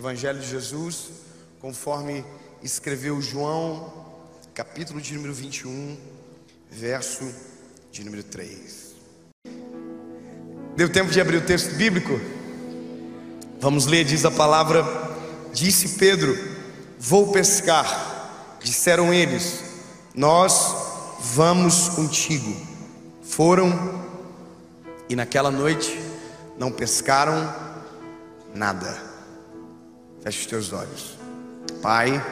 Evangelho de Jesus, conforme escreveu João, capítulo de número 21, verso de número 3. Deu tempo de abrir o texto bíblico? Vamos ler, diz a palavra: Disse Pedro: Vou pescar. Disseram eles: Nós vamos contigo. Foram e naquela noite não pescaram nada. Feche os teus olhos. Pai,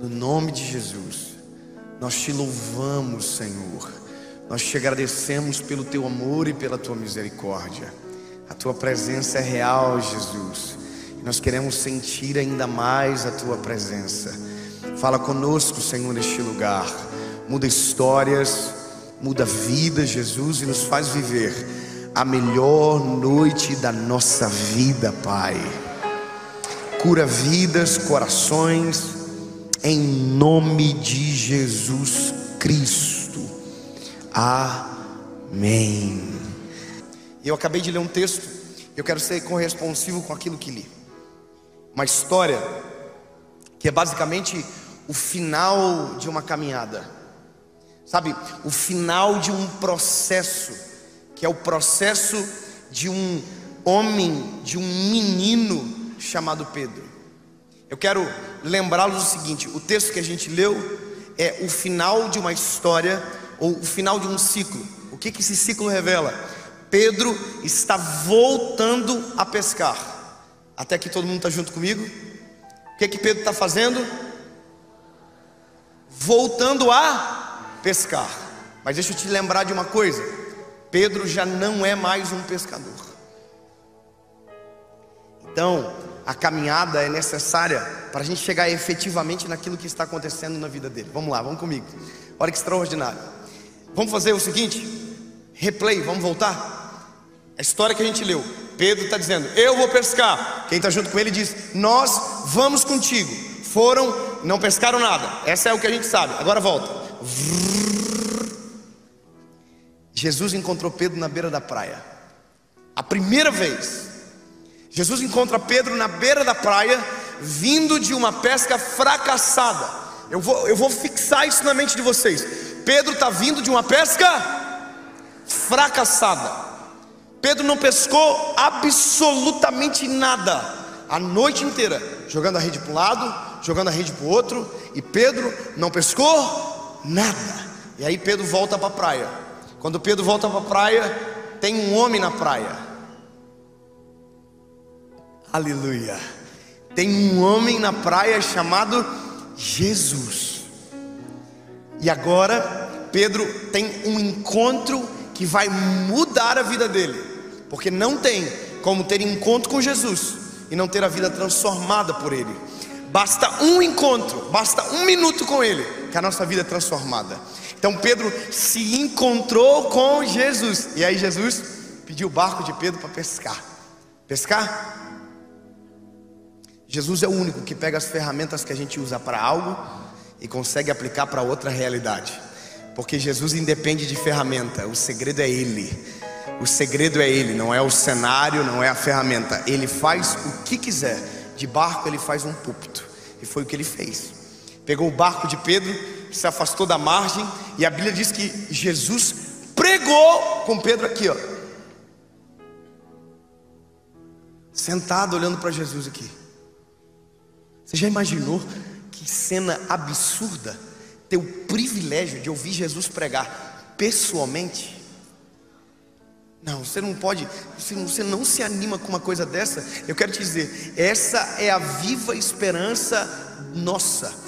no nome de Jesus, nós te louvamos, Senhor. Nós te agradecemos pelo teu amor e pela tua misericórdia. A tua presença é real, Jesus. Nós queremos sentir ainda mais a tua presença. Fala conosco, Senhor, neste lugar. Muda histórias, muda vidas, Jesus, e nos faz viver a melhor noite da nossa vida, Pai. Cura vidas, corações, em nome de Jesus Cristo. Amém. Eu acabei de ler um texto, eu quero ser corresponsivo com aquilo que li. Uma história que é basicamente o final de uma caminhada. Sabe, o final de um processo, que é o processo de um homem, de um menino chamado Pedro. Eu quero lembrá-los o seguinte: o texto que a gente leu é o final de uma história ou o final de um ciclo. O que, que esse ciclo revela? Pedro está voltando a pescar. Até que todo mundo está junto comigo. O que, que Pedro está fazendo? Voltando a pescar. Mas deixa eu te lembrar de uma coisa: Pedro já não é mais um pescador. Então, a caminhada é necessária para a gente chegar efetivamente naquilo que está acontecendo na vida dele. Vamos lá, vamos comigo. Olha que extraordinário. Vamos fazer o seguinte: replay, vamos voltar. A história que a gente leu. Pedro está dizendo: Eu vou pescar. Quem está junto com ele diz: Nós vamos contigo. Foram, não pescaram nada. Essa é o que a gente sabe. Agora volta. Jesus encontrou Pedro na beira da praia. A primeira vez. Jesus encontra Pedro na beira da praia, vindo de uma pesca fracassada. Eu vou, eu vou fixar isso na mente de vocês. Pedro está vindo de uma pesca fracassada. Pedro não pescou absolutamente nada a noite inteira, jogando a rede para um lado, jogando a rede para o outro, e Pedro não pescou nada. E aí Pedro volta para a praia. Quando Pedro volta para a praia, tem um homem na praia. Aleluia. Tem um homem na praia chamado Jesus. E agora Pedro tem um encontro que vai mudar a vida dele. Porque não tem como ter encontro com Jesus e não ter a vida transformada por Ele. Basta um encontro, basta um minuto com Ele, que a nossa vida é transformada. Então Pedro se encontrou com Jesus. E aí Jesus pediu o barco de Pedro para pescar. Pescar? Jesus é o único que pega as ferramentas que a gente usa para algo e consegue aplicar para outra realidade. Porque Jesus independe de ferramenta, o segredo é Ele. O segredo é Ele, não é o cenário, não é a ferramenta. Ele faz o que quiser. De barco ele faz um púlpito. E foi o que ele fez. Pegou o barco de Pedro, se afastou da margem, e a Bíblia diz que Jesus pregou com Pedro aqui, ó. Sentado olhando para Jesus aqui. Você já imaginou que cena absurda ter o privilégio de ouvir Jesus pregar pessoalmente? Não, você não pode, você não se anima com uma coisa dessa. Eu quero te dizer, essa é a viva esperança nossa.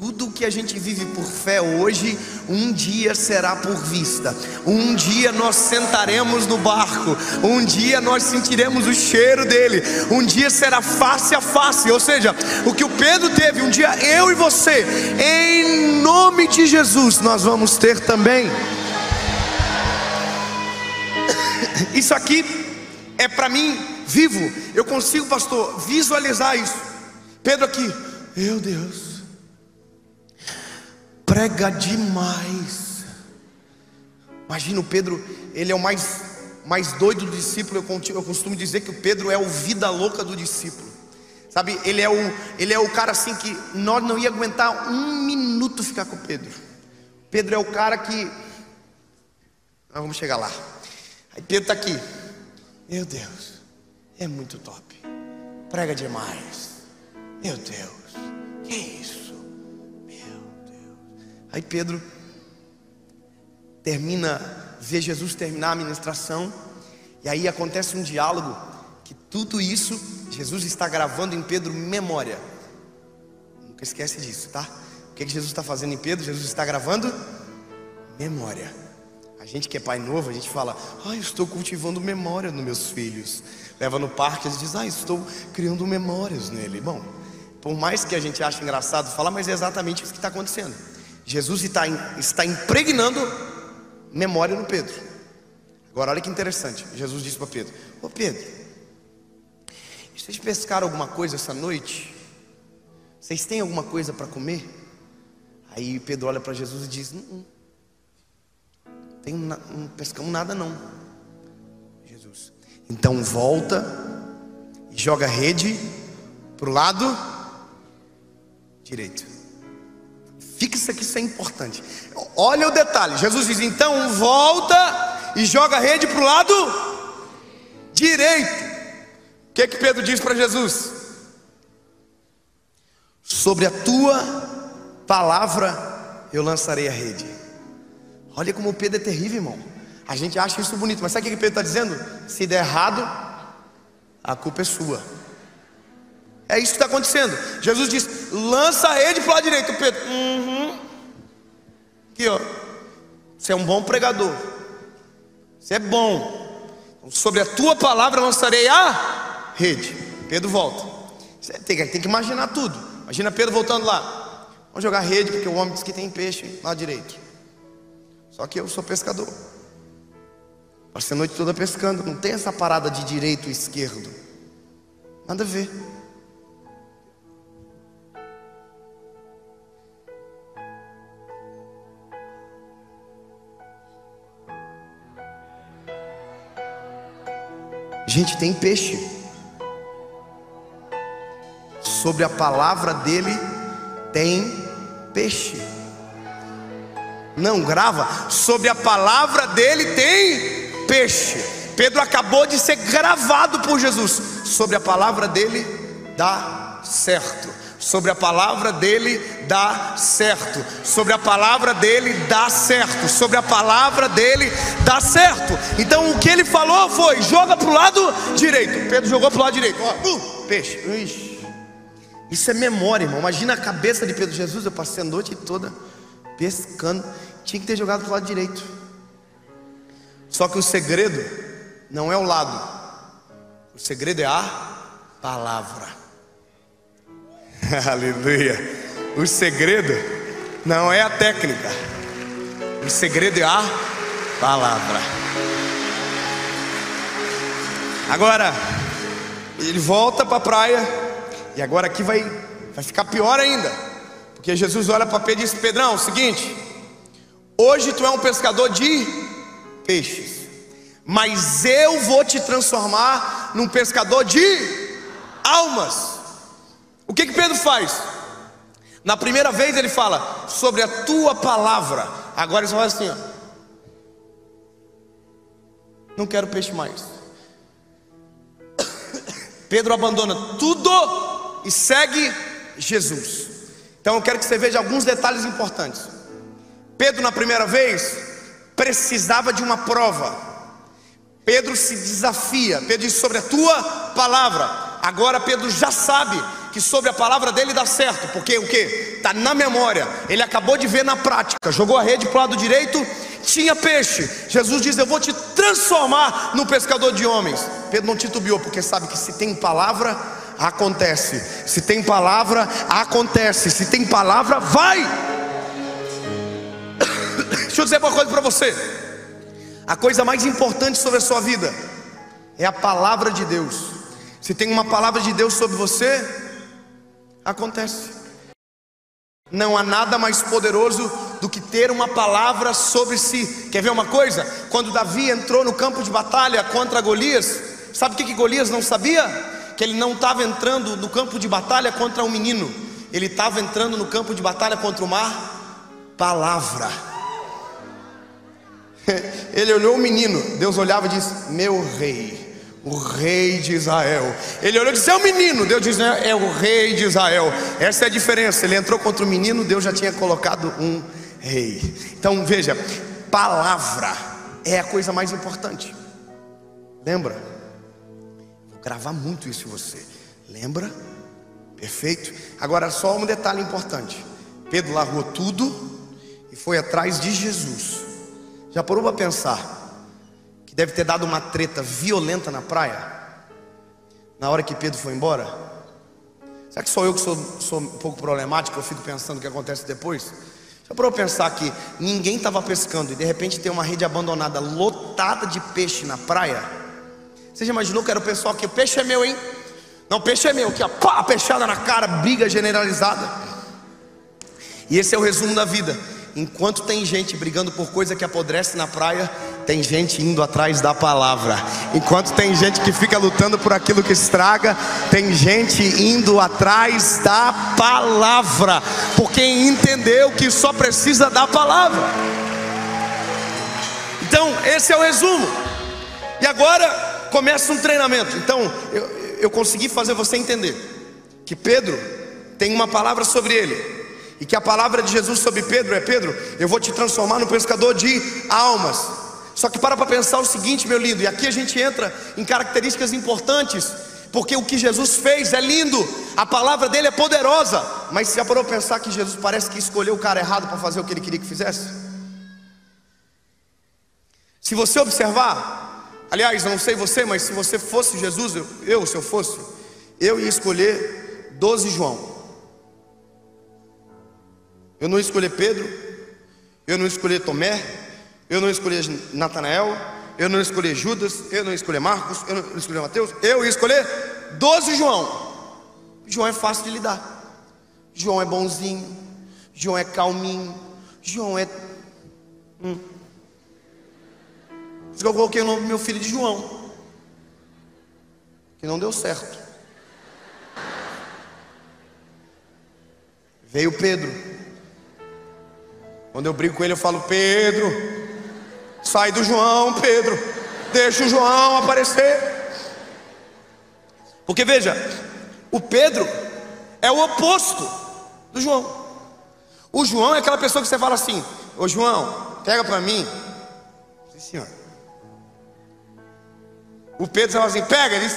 Tudo que a gente vive por fé hoje, um dia será por vista. Um dia nós sentaremos no barco. Um dia nós sentiremos o cheiro dele. Um dia será face a face. Ou seja, o que o Pedro teve, um dia eu e você, em nome de Jesus, nós vamos ter também. Isso aqui é para mim vivo. Eu consigo, pastor, visualizar isso. Pedro aqui, meu Deus, prega demais. Imagina o Pedro, ele é o mais, mais doido do discípulo. Eu, eu costumo dizer que o Pedro é o vida louca do discípulo. Sabe, ele é o, ele é o cara assim que nós não ia aguentar um minuto ficar com Pedro. Pedro é o cara que. Nós vamos chegar lá. Aí Pedro está aqui. Meu Deus, é muito top. Prega demais. Meu Deus, que isso? Aí Pedro termina, vê Jesus terminar a ministração, e aí acontece um diálogo que tudo isso Jesus está gravando em Pedro memória. Nunca esquece disso, tá? O que, que Jesus está fazendo em Pedro? Jesus está gravando memória. A gente que é pai novo, a gente fala, ah, estou cultivando memória nos meus filhos. Leva no parque, gente diz, ah, estou criando memórias nele. Bom, por mais que a gente ache engraçado falar, mas é exatamente isso que está acontecendo. Jesus está, está impregnando memória no Pedro. Agora, olha que interessante. Jesus disse para Pedro: Ô Pedro, vocês pescaram alguma coisa essa noite? Vocês têm alguma coisa para comer? Aí Pedro olha para Jesus e diz: Não, não, tem, não pescamos nada não. Jesus, então volta e joga a rede para o lado direito. Fica isso aqui, isso é importante. Olha o detalhe. Jesus diz: então volta e joga a rede para o lado direito. O que, que Pedro diz para Jesus? Sobre a tua palavra eu lançarei a rede. Olha como Pedro é terrível, irmão. A gente acha isso bonito, mas sabe o que Pedro está dizendo? Se der errado, a culpa é sua. É isso que está acontecendo. Jesus diz: lança a rede para o lado direito. Pedro, uhum. aqui ó, você é um bom pregador. Você é bom. Então, sobre a tua palavra lançarei a rede. Pedro volta. Você tem, tem que imaginar tudo. Imagina Pedro voltando lá. Vamos jogar rede, porque o homem diz que tem peixe lá direito. Só que eu sou pescador. Passei a noite toda pescando. Não tem essa parada de direito e esquerdo. Nada a ver. Gente, tem peixe. Sobre a palavra dele tem peixe. Não grava. Sobre a palavra dele tem peixe. Pedro acabou de ser gravado por Jesus. Sobre a palavra dele dá certo sobre a palavra dele dá certo, sobre a palavra dele dá certo, sobre a palavra dele dá certo. Então o que ele falou foi: joga para o lado direito. Pedro jogou para o lado direito, ó, uh, peixe. Ixi. Isso é memória, irmão. Imagina a cabeça de Pedro. Jesus, eu passei a noite toda pescando, tinha que ter jogado para o lado direito. Só que o segredo não é o lado, o segredo é a palavra. Aleluia. O segredo não é a técnica, o segredo é a palavra. Agora, ele volta para a praia, e agora aqui vai, vai ficar pior ainda, porque Jesus olha para Pedro e diz: Pedrão, é o seguinte, hoje tu é um pescador de peixes, mas eu vou te transformar num pescador de almas. O que que Pedro faz? Na primeira vez ele fala sobre a tua palavra. Agora ele só fala assim: ó, Não quero peixe mais. Pedro abandona tudo e segue Jesus. Então eu quero que você veja alguns detalhes importantes. Pedro, na primeira vez, precisava de uma prova. Pedro se desafia. Pedro diz sobre a tua palavra. Agora Pedro já sabe que sobre a palavra dele dá certo, porque o que? Está na memória, ele acabou de ver na prática, jogou a rede para o lado direito, tinha peixe. Jesus diz: Eu vou te transformar no pescador de homens. Pedro não titubeou, porque sabe que se tem palavra, acontece. Se tem palavra, acontece. Se tem palavra, vai. Deixa eu dizer uma coisa para você. A coisa mais importante sobre a sua vida é a palavra de Deus. Se tem uma palavra de Deus sobre você, Acontece. Não há nada mais poderoso do que ter uma palavra sobre si. Quer ver uma coisa? Quando Davi entrou no campo de batalha contra Golias, sabe o que, que Golias não sabia? que ele não estava entrando no campo de batalha contra um menino, ele estava entrando no campo de batalha contra uma palavra. Ele olhou o menino, Deus olhava e disse: Meu rei, o rei de Israel. Ele olhou e disse: É o menino. Deus diz: É o rei de Israel. Essa é a diferença. Ele entrou contra o menino, Deus já tinha colocado um rei. Então veja: palavra é a coisa mais importante. Lembra? Vou gravar muito isso em você. Lembra? Perfeito? Agora, só um detalhe importante: Pedro largou tudo e foi atrás de Jesus. Já parou para pensar? Que deve ter dado uma treta violenta na praia, na hora que Pedro foi embora. Será que sou eu que sou, sou um pouco problemático? Eu fico pensando o que acontece depois. Parou para pensar que ninguém estava pescando e de repente tem uma rede abandonada lotada de peixe na praia? Você já imaginou que era o pessoal que o peixe é meu, hein? Não, peixe é meu, aqui, ó, pá, peixada na cara, briga generalizada. E esse é o resumo da vida. Enquanto tem gente brigando por coisa que apodrece na praia, tem gente indo atrás da palavra. Enquanto tem gente que fica lutando por aquilo que estraga, tem gente indo atrás da palavra, porque entendeu que só precisa da palavra. Então, esse é o resumo. E agora começa um treinamento. Então, eu, eu consegui fazer você entender que Pedro tem uma palavra sobre ele e que a palavra de Jesus sobre Pedro é: Pedro, eu vou te transformar no pescador de almas. Só que para para pensar o seguinte, meu lindo, e aqui a gente entra em características importantes, porque o que Jesus fez é lindo, a palavra dele é poderosa, mas você já parou para pensar que Jesus parece que escolheu o cara errado para fazer o que ele queria que fizesse? Se você observar, aliás, não sei você, mas se você fosse Jesus, eu, eu se eu fosse, eu ia escolher 12 João. Eu não escolhi Pedro, eu não escolhi Tomé, eu não escolhi Natanael, eu não escolhi Judas, eu não escolhi Marcos, eu não escolhi Mateus, eu ia escolher 12 João. João é fácil de lidar. João é bonzinho, João é calminho, João é. Hum. Por isso que eu coloquei o nome do meu filho de João. Que não deu certo. Veio Pedro. Quando eu brigo com ele, eu falo: Pedro, sai do João, Pedro, deixa o João aparecer. Porque veja, o Pedro é o oposto do João. O João é aquela pessoa que você fala assim: Ô João, pega para mim. Sim, senhor. O Pedro fala assim: pega, ele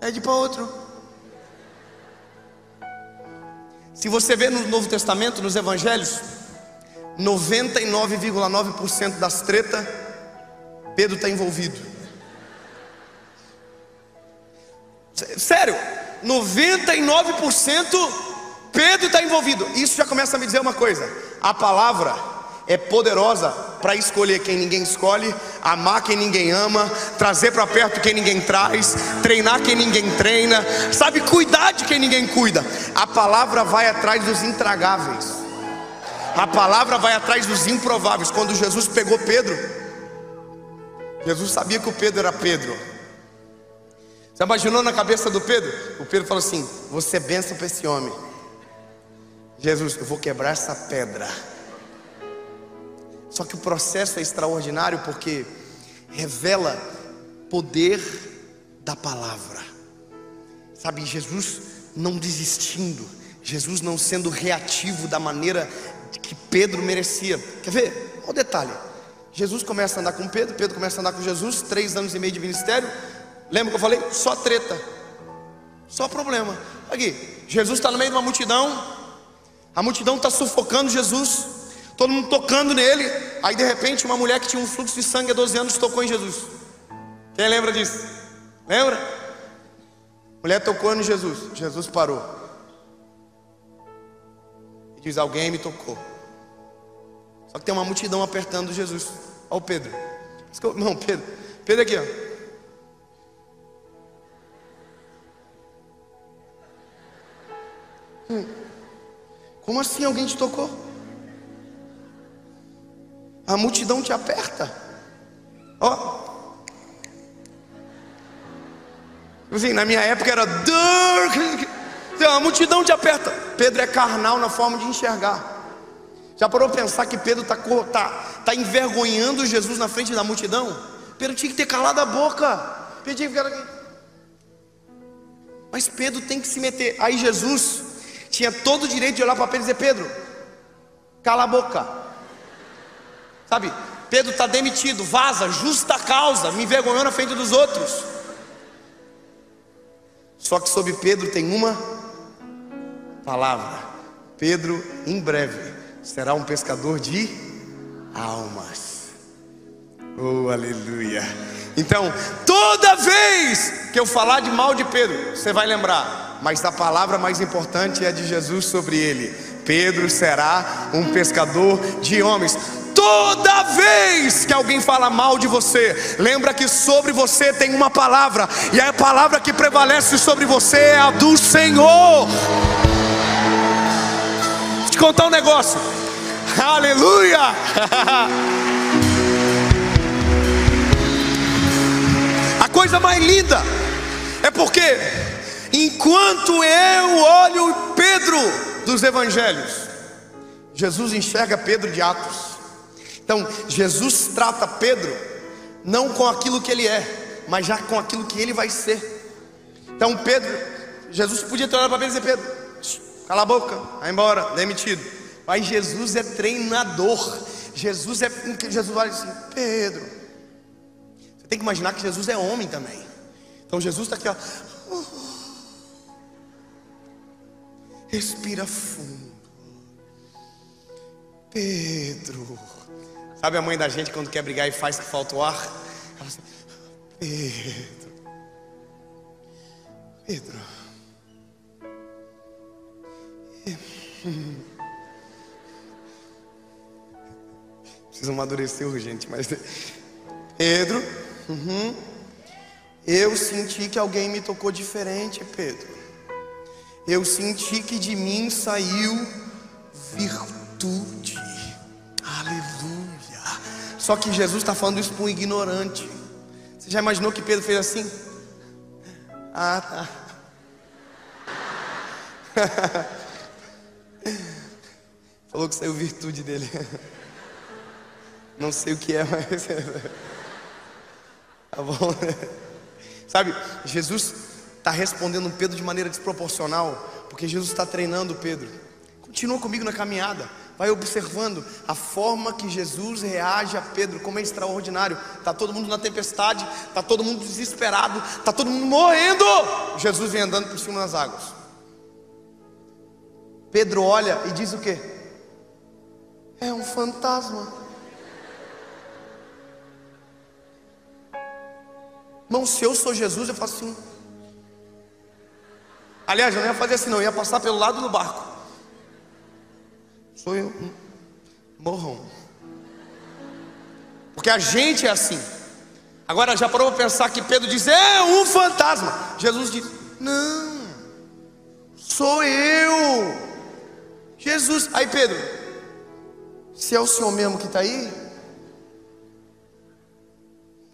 pede para outro. Se você vê no Novo Testamento, nos Evangelhos, 99,9% das tretas, Pedro está envolvido. Sério, 99% Pedro está envolvido. Isso já começa a me dizer uma coisa: a palavra é poderosa para escolher quem ninguém escolhe, amar quem ninguém ama, trazer para perto quem ninguém traz, treinar quem ninguém treina, sabe, cuidar de quem ninguém cuida. A palavra vai atrás dos intragáveis, a palavra vai atrás dos improváveis. Quando Jesus pegou Pedro, Jesus sabia que o Pedro era Pedro. Você imaginou na cabeça do Pedro? O Pedro falou assim: Você é benção para esse homem. Jesus, eu vou quebrar essa pedra. Só que o processo é extraordinário porque revela poder da palavra. Sabe, Jesus não desistindo, Jesus não sendo reativo da maneira que Pedro merecia. Quer ver? Olha o detalhe. Jesus começa a andar com Pedro, Pedro começa a andar com Jesus, três anos e meio de ministério. Lembra que eu falei? Só treta, só problema. Aqui, Jesus está no meio de uma multidão, a multidão está sufocando Jesus todo mundo tocando nele. Aí de repente uma mulher que tinha um fluxo de sangue há 12 anos tocou em Jesus. Quem lembra disso? Lembra? mulher tocou em Jesus. Jesus parou. E diz: Alguém me tocou. Só que tem uma multidão apertando Jesus. Olha o Pedro. Não, Pedro. Pedro aqui, ó. Hum. Como assim alguém te tocou? A multidão te aperta. Ó. Assim, na minha época era uma multidão te aperta. Pedro é carnal na forma de enxergar. Já parou pensar que Pedro está tá, tá envergonhando Jesus na frente da multidão? Pedro tinha que ter calado a boca. Pedro tinha que. Mas Pedro tem que se meter. Aí Jesus tinha todo o direito de olhar para Pedro e dizer: Pedro, cala a boca. Sabe, Pedro está demitido, vaza, justa causa, me envergonhou na frente dos outros. Só que sobre Pedro tem uma palavra: Pedro, em breve, será um pescador de almas. Oh, aleluia. Então, toda vez que eu falar de mal de Pedro, você vai lembrar, mas a palavra mais importante é de Jesus sobre ele. Pedro será um pescador de homens. Toda vez que alguém fala mal de você, lembra que sobre você tem uma palavra, e a palavra que prevalece sobre você é a do Senhor. Te contar um negócio. Aleluia! A coisa mais linda é porque, enquanto eu olho Pedro dos evangelhos, Jesus enxerga Pedro de Atos. Então, Jesus trata Pedro não com aquilo que ele é, mas já com aquilo que ele vai ser. Então, Pedro, Jesus podia ter olhado para Pedro e dizer: Pedro, cala a boca, vai embora, demitido. Mas Jesus é treinador. Jesus é. Jesus olha assim, Pedro. Você tem que imaginar que Jesus é homem também. Então Jesus está aqui, ó. Respira fundo. Pedro. Sabe a mãe da gente quando quer brigar e faz que falta o ar? Ela assim, Pedro. Pedro. Preciso amadurecer urgente, mas. Pedro, uhum, eu senti que alguém me tocou diferente, Pedro. Eu senti que de mim saiu virtude. Aleluia. Só que Jesus está falando isso para um ignorante. Você já imaginou que Pedro fez assim? Ah, tá. Falou que saiu virtude dele. Não sei o que é, mas. tá bom. Sabe, Jesus está respondendo Pedro de maneira desproporcional, porque Jesus está treinando Pedro. Continua comigo na caminhada. Vai observando a forma que Jesus reage a Pedro, como é extraordinário. Está todo mundo na tempestade, está todo mundo desesperado, está todo mundo morrendo. Jesus vem andando por cima das águas. Pedro olha e diz o que? É um fantasma. Irmão, se eu sou Jesus, eu faço assim. Aliás, eu não ia fazer assim, não, eu ia passar pelo lado do barco. Sou eu. Morram. Porque a gente é assim. Agora já parou para pensar que Pedro diz: É um fantasma. Jesus diz: Não, sou eu. Jesus. Aí Pedro, se é o Senhor mesmo que está aí,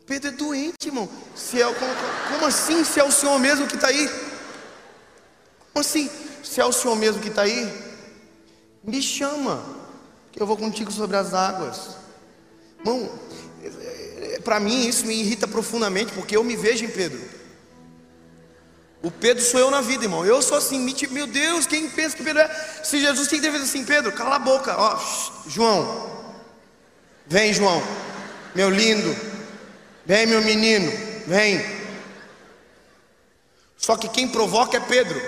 Pedro é doente, irmão. Se é, como, como assim se é o Senhor mesmo que está aí? Como assim? Se é o Senhor mesmo que está aí, me chama, que eu vou contigo sobre as águas. Irmão, para mim isso me irrita profundamente, porque eu me vejo em Pedro. O Pedro sou eu na vida, irmão. Eu sou assim, meu Deus, quem pensa que Pedro é? Se Jesus tem que ter feito assim, Pedro, cala a boca. Ó, João, vem, João, meu lindo. Vem, meu menino, vem. Só que quem provoca é Pedro.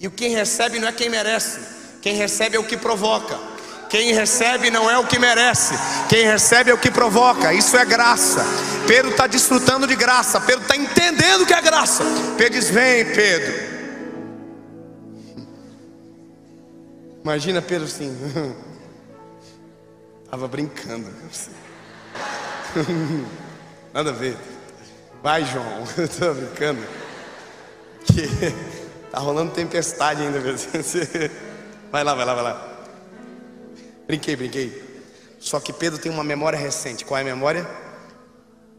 E o quem recebe não é quem merece. Quem recebe é o que provoca. Quem recebe não é o que merece. Quem recebe é o que provoca. Isso é graça. Pedro está desfrutando de graça. Pedro está entendendo que é graça. Pedro diz: Vem, Pedro. Imagina Pedro assim. Estava brincando. Nada a ver. Vai, João. Estou brincando. Que tá rolando tempestade ainda. Vai lá, vai lá, vai lá. Brinquei, brinquei. Só que Pedro tem uma memória recente. Qual é a memória?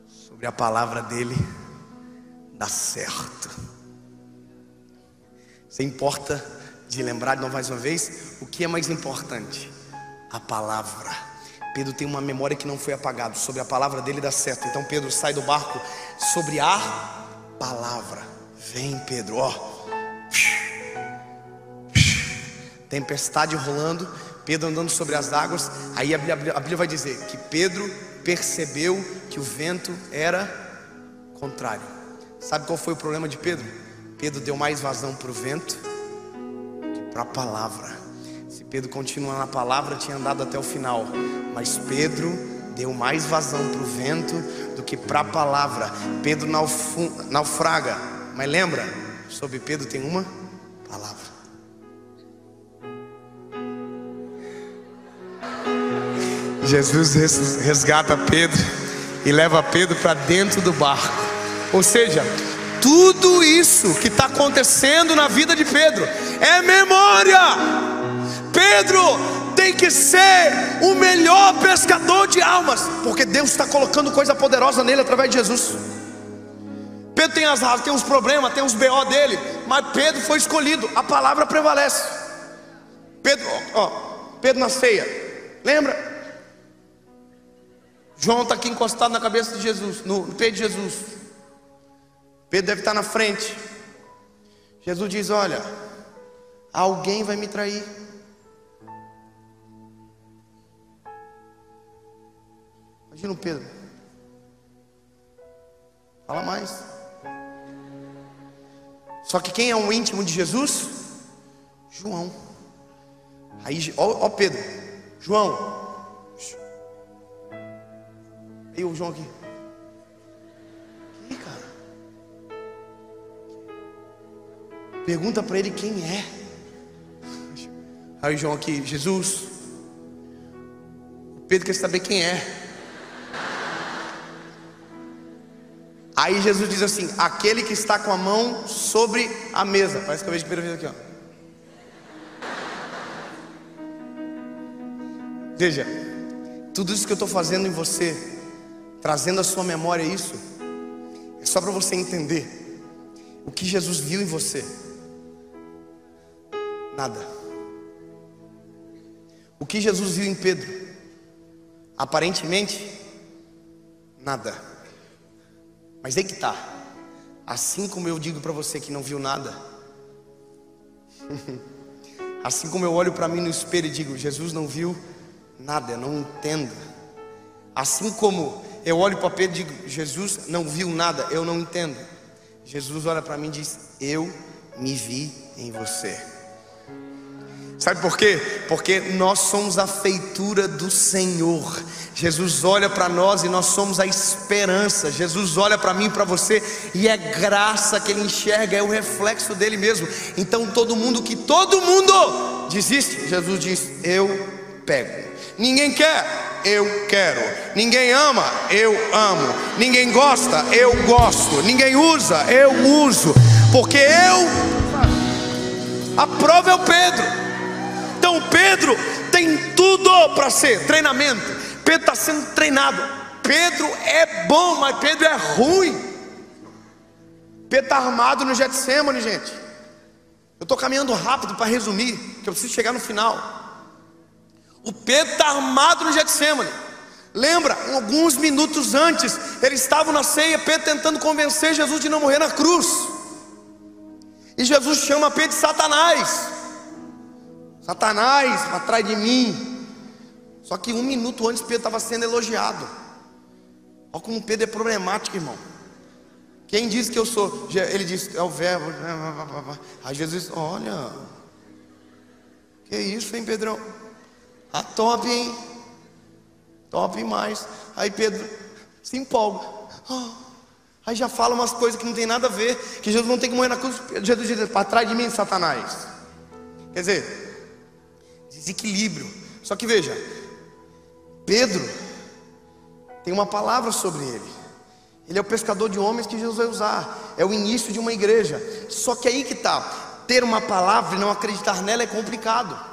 Sobre a palavra dele dá certo. Você importa de lembrar de mais uma vez o que é mais importante? A palavra. Pedro tem uma memória que não foi apagada. Sobre a palavra dele dá certo. Então Pedro sai do barco sobre a palavra. Vem, Pedro, ó. Tempestade rolando, Pedro andando sobre as águas. Aí a Bíblia, a Bíblia vai dizer que Pedro percebeu que o vento era contrário. Sabe qual foi o problema de Pedro? Pedro deu mais vazão para o vento que para a palavra. Se Pedro continuar na palavra, tinha andado até o final. Mas Pedro deu mais vazão para o vento do que para a palavra. Pedro naufraga. Mas lembra, sobre Pedro tem uma palavra. Jesus resgata Pedro e leva Pedro para dentro do barco. Ou seja, tudo isso que está acontecendo na vida de Pedro é memória. Pedro tem que ser o melhor pescador de almas, porque Deus está colocando coisa poderosa nele através de Jesus. Pedro tem as razões, tem os problemas, tem os BO dele, mas Pedro foi escolhido, a palavra prevalece. Pedro, ó, Pedro na ceia, lembra? João está aqui encostado na cabeça de Jesus, no, no peito de Jesus. Pedro deve estar na frente. Jesus diz: Olha, alguém vai me trair. Imagina o Pedro. Fala mais. Só que quem é um íntimo de Jesus? João. Aí, ó, ó Pedro, João. O João aqui. Pergunta para ele quem é. Aí João aqui, Jesus. Pedro quer saber quem é. Aí Jesus diz assim: aquele que está com a mão sobre a mesa. Parece que eu vejo a primeira vez aqui, ó. Veja, tudo isso que eu estou fazendo em você, trazendo a sua memória isso, é só para você entender o que Jesus viu em você. Nada. O que Jesus viu em Pedro? Aparentemente, nada. Mas aí que está. Assim como eu digo para você que não viu nada, assim como eu olho para mim no espelho e digo, Jesus não viu nada, eu não entendo. Assim como eu olho para Pedro e digo, Jesus não viu nada, eu não entendo. Jesus olha para mim e diz, eu me vi em você. Sabe por quê? Porque nós somos a feitura do Senhor. Jesus olha para nós e nós somos a esperança. Jesus olha para mim e para você e é graça que ele enxerga, é o reflexo dele mesmo. Então todo mundo que todo mundo desiste, Jesus diz: "Eu pego". Ninguém quer, eu quero. Ninguém ama, eu amo. Ninguém gosta, eu gosto. Ninguém usa, eu uso. Porque eu a prova é o Pedro. Então Pedro tem tudo para ser treinamento. Pedro está sendo treinado. Pedro é bom, mas Pedro é ruim. Pedro está armado no Getsemane, gente. Eu estou caminhando rápido para resumir, que eu preciso chegar no final. O Pedro está armado no Getsemane. Lembra, alguns minutos antes, eles estavam na ceia, Pedro tentando convencer Jesus de não morrer na cruz. E Jesus chama Pedro de Satanás. Satanás, atrás de mim. Só que um minuto antes Pedro estava sendo elogiado. Olha como Pedro é problemático, irmão. Quem diz que eu sou? Ele diz, é o verbo. Aí Jesus olha. Que isso, hein, Pedrão? Ah, top, hein? Top mais. Aí Pedro se empolga. Oh. Aí já fala umas coisas que não tem nada a ver. Que Jesus não tem que morrer na cruz. Jesus diz, para trás de mim, Satanás. Quer dizer, desequilíbrio. Só que veja, Pedro tem uma palavra sobre ele. Ele é o pescador de homens que Jesus vai usar. É o início de uma igreja. Só que aí que está. Ter uma palavra e não acreditar nela é complicado.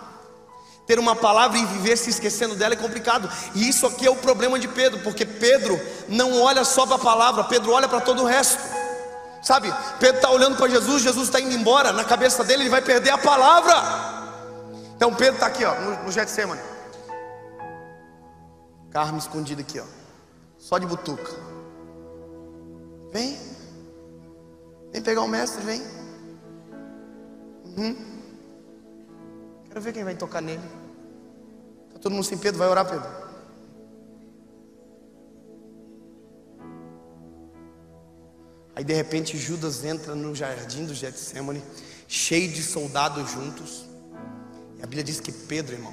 Ter uma palavra e viver se esquecendo dela é complicado. E isso aqui é o problema de Pedro, porque Pedro não olha só para a palavra, Pedro olha para todo o resto. Sabe, Pedro está olhando para Jesus, Jesus está indo embora, na cabeça dele ele vai perder a palavra. Então Pedro está aqui, ó, no, no Getsemane. Carme escondido aqui, ó. Só de butuca. Vem. Vem pegar o mestre, vem. Uhum. Quero ver quem vai tocar nele. Tá todo mundo sem Pedro, vai orar, Pedro. Aí de repente Judas entra no jardim do Getsemane, cheio de soldados juntos. E a Bíblia diz que Pedro, irmão,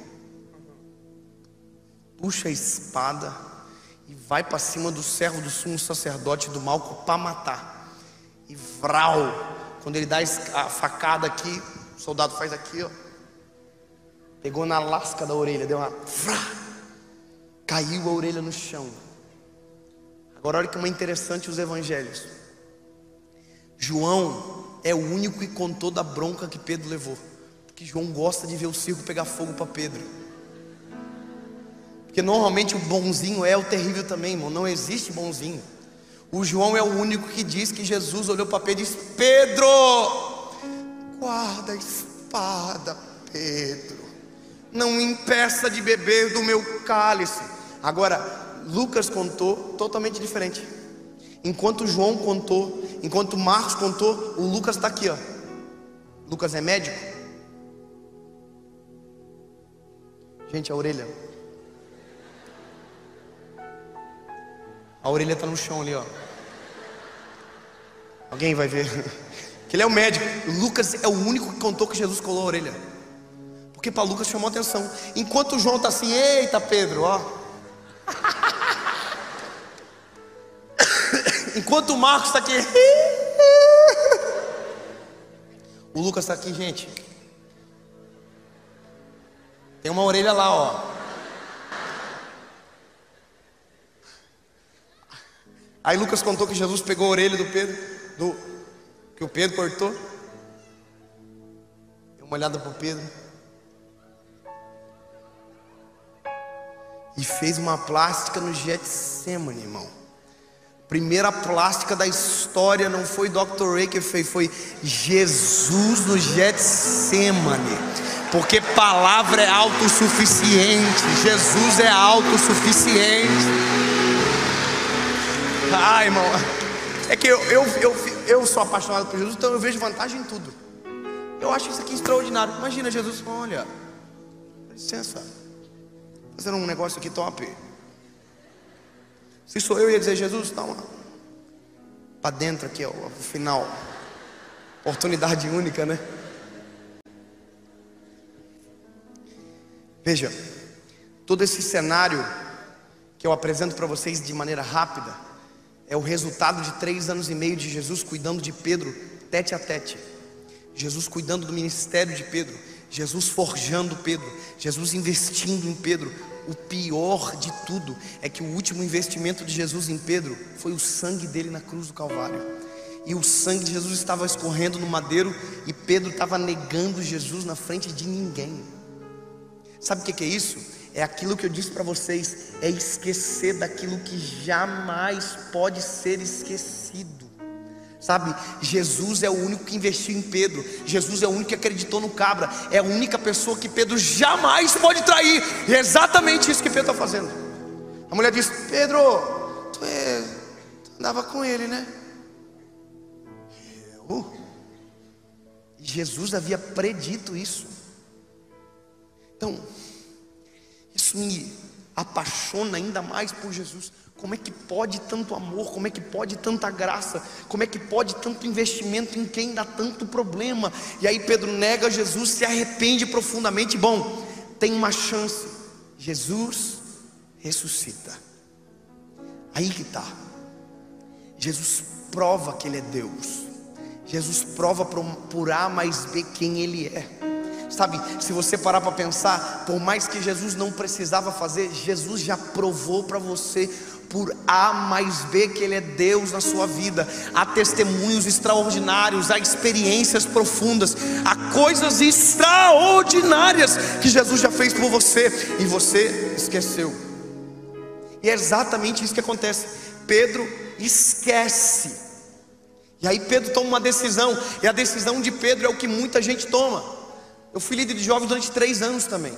puxa a espada e vai para cima do servo do sumo sacerdote do Malco para matar. E vral, quando ele dá a facada aqui, o soldado faz aqui, ó. Pegou na lasca da orelha, deu uma. Caiu a orelha no chão. Agora olha que é interessante os evangelhos. João é o único que contou da bronca que Pedro levou. Porque João gosta de ver o circo pegar fogo para Pedro. Porque normalmente o bonzinho é o terrível também, irmão. Não existe bonzinho. O João é o único que diz que Jesus olhou para Pedro e disse: Pedro, guarda a espada, Pedro. Não impeça de beber do meu cálice. Agora, Lucas contou totalmente diferente. Enquanto João contou, enquanto Marcos contou, o Lucas está aqui, ó. Lucas é médico. Gente, a orelha. A orelha está no chão ali, ó. Alguém vai ver. Que ele é o médico. Lucas é o único que contou que Jesus colou a orelha. Porque para Lucas chamou atenção. Enquanto João está assim, eita Pedro, ó. Enquanto o Marcos está aqui. O Lucas está aqui, gente. Tem uma orelha lá, ó. Aí Lucas contou que Jesus pegou a orelha do Pedro, do que o Pedro cortou. Deu uma olhada para o Pedro. E fez uma plástica no Getsemane, irmão. Primeira plástica da história não foi Dr. Ray que fez, foi Jesus no Getsemane. Porque palavra é autossuficiente, Jesus é autossuficiente. Ai, irmão, é que eu, eu, eu, eu sou apaixonado por Jesus, então eu vejo vantagem em tudo. Eu acho isso aqui extraordinário. Imagina Jesus, olha, licença, fazendo um negócio aqui top. Se sou eu, ia dizer, Jesus, dá uma. Para dentro aqui, ó, o final. Oportunidade única, né? Veja, todo esse cenário que eu apresento para vocês de maneira rápida é o resultado de três anos e meio de Jesus cuidando de Pedro tete a tete. Jesus cuidando do ministério de Pedro, Jesus forjando Pedro, Jesus investindo em Pedro, o pior de tudo é que o último investimento de Jesus em Pedro foi o sangue dele na cruz do Calvário. E o sangue de Jesus estava escorrendo no madeiro e Pedro estava negando Jesus na frente de ninguém. Sabe o que é isso? É aquilo que eu disse para vocês: é esquecer daquilo que jamais pode ser esquecido. Sabe, Jesus é o único que investiu em Pedro, Jesus é o único que acreditou no cabra, é a única pessoa que Pedro jamais pode trair, e é exatamente isso que Pedro está fazendo. A mulher diz: Pedro, tu, é, tu andava com ele, né? Eu? Jesus havia predito isso. Então, isso me apaixona ainda mais por Jesus. Como é que pode tanto amor? Como é que pode tanta graça? Como é que pode tanto investimento em quem dá tanto problema? E aí Pedro nega Jesus, se arrepende profundamente. Bom, tem uma chance. Jesus ressuscita. Aí que está. Jesus prova que Ele é Deus. Jesus prova por A mais B quem Ele é. Sabe, se você parar para pensar, por mais que Jesus não precisava fazer, Jesus já provou para você por A mais B que Ele é Deus na sua vida. Há testemunhos extraordinários, há experiências profundas, há coisas extraordinárias que Jesus já fez por você e você esqueceu. E é exatamente isso que acontece. Pedro esquece. E aí Pedro toma uma decisão, e a decisão de Pedro é o que muita gente toma. Eu fui líder de jovens durante três anos também.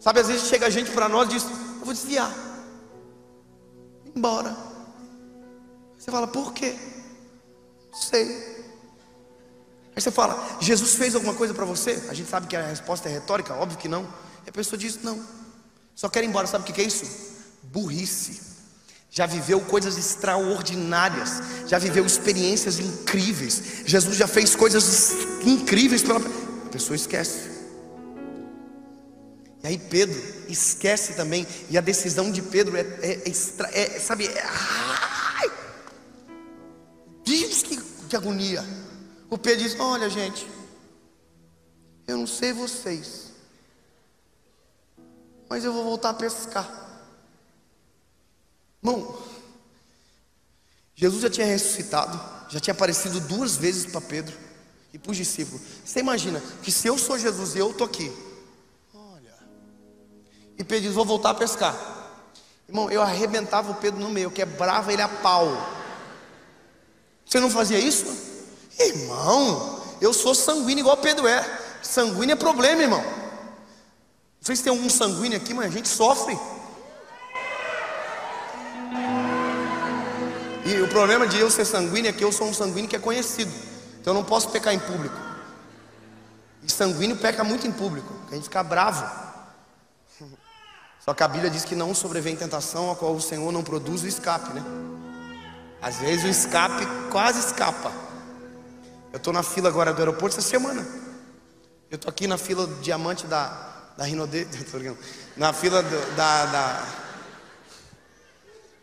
Sabe, às vezes chega gente para nós e diz: Eu vou desviar, embora. Você fala, por quê? Sei. Aí você fala, Jesus fez alguma coisa para você? A gente sabe que a resposta é retórica, óbvio que não. E a pessoa diz, não. Só quer ir embora, sabe o que é isso? Burrice. Já viveu coisas extraordinárias, já viveu experiências incríveis. Jesus já fez coisas incríveis pela a pessoa esquece. Aí Pedro esquece também, e a decisão de Pedro é, é, é, é sabe, é, ai, Deus que, que agonia. O Pedro diz: Olha, gente, eu não sei vocês, mas eu vou voltar a pescar. Irmão, Jesus já tinha ressuscitado, já tinha aparecido duas vezes para Pedro e para os discípulos. Você imagina que se eu sou Jesus e eu estou aqui, e Pedro diz: Vou voltar a pescar. Irmão, eu arrebentava o Pedro no meio, quebrava ele a pau. Você não fazia isso? Irmão, eu sou sanguíneo igual Pedro é. Sanguíneo é problema, irmão. Não sei se tem algum sanguíneo aqui, mas a gente sofre. E o problema de eu ser sanguíneo é que eu sou um sanguíneo que é conhecido. Então eu não posso pecar em público. E sanguíneo peca muito em público, a gente fica bravo. Só que a Bíblia diz que não sobrevém tentação a qual o Senhor não produz o escape, né? Às vezes o escape quase escapa. Eu estou na fila agora do aeroporto essa semana. Eu estou aqui na fila do diamante da, da Rinode, na fila do, da, da.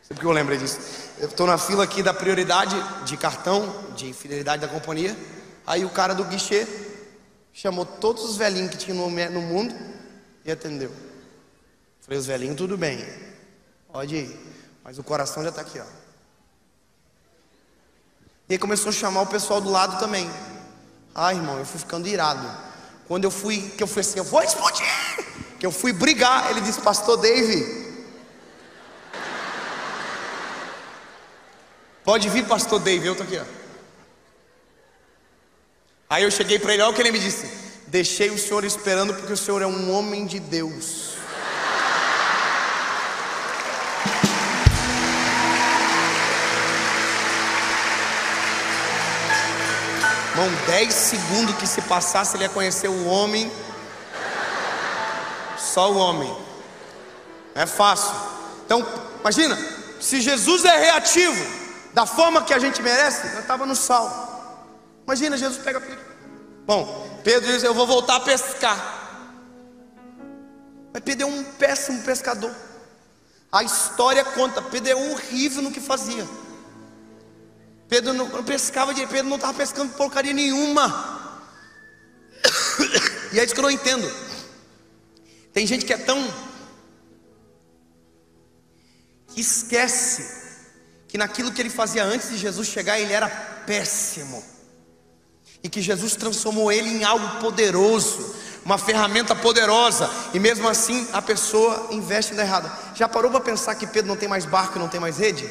Sempre que eu lembrei disso. Eu estou na fila aqui da prioridade de cartão, de fidelidade da companhia. Aí o cara do guichê chamou todos os velhinhos que tinha no, no mundo e atendeu. Falei, os velhinhos, tudo bem, pode ir. Mas o coração já está aqui, ó. E aí começou a chamar o pessoal do lado também. Ah, irmão, eu fui ficando irado. Quando eu fui, que eu fui assim, eu vou explodir. Que eu fui brigar, ele disse, pastor Dave. Pode vir, pastor Dave, eu tô aqui, ó. Aí eu cheguei para ele, olha o que ele me disse. Deixei o senhor esperando porque o senhor é um homem de Deus. Irmão, 10 segundos que se passasse, ele ia conhecer o homem. Só o homem. É fácil. Então, imagina, se Jesus é reativo, da forma que a gente merece, eu estava no sal. Imagina, Jesus pega Pedro. Bom, Pedro diz: Eu vou voltar a pescar. Mas Pedro é um péssimo pescador. A história conta: Pedro é horrível no que fazia. Pedro não pescava de Pedro não estava pescando porcaria nenhuma. E é isso que eu não entendo. Tem gente que é tão que esquece que naquilo que ele fazia antes de Jesus chegar, ele era péssimo. E que Jesus transformou ele em algo poderoso, uma ferramenta poderosa, e mesmo assim a pessoa investe na errada. Já parou para pensar que Pedro não tem mais barco, não tem mais rede?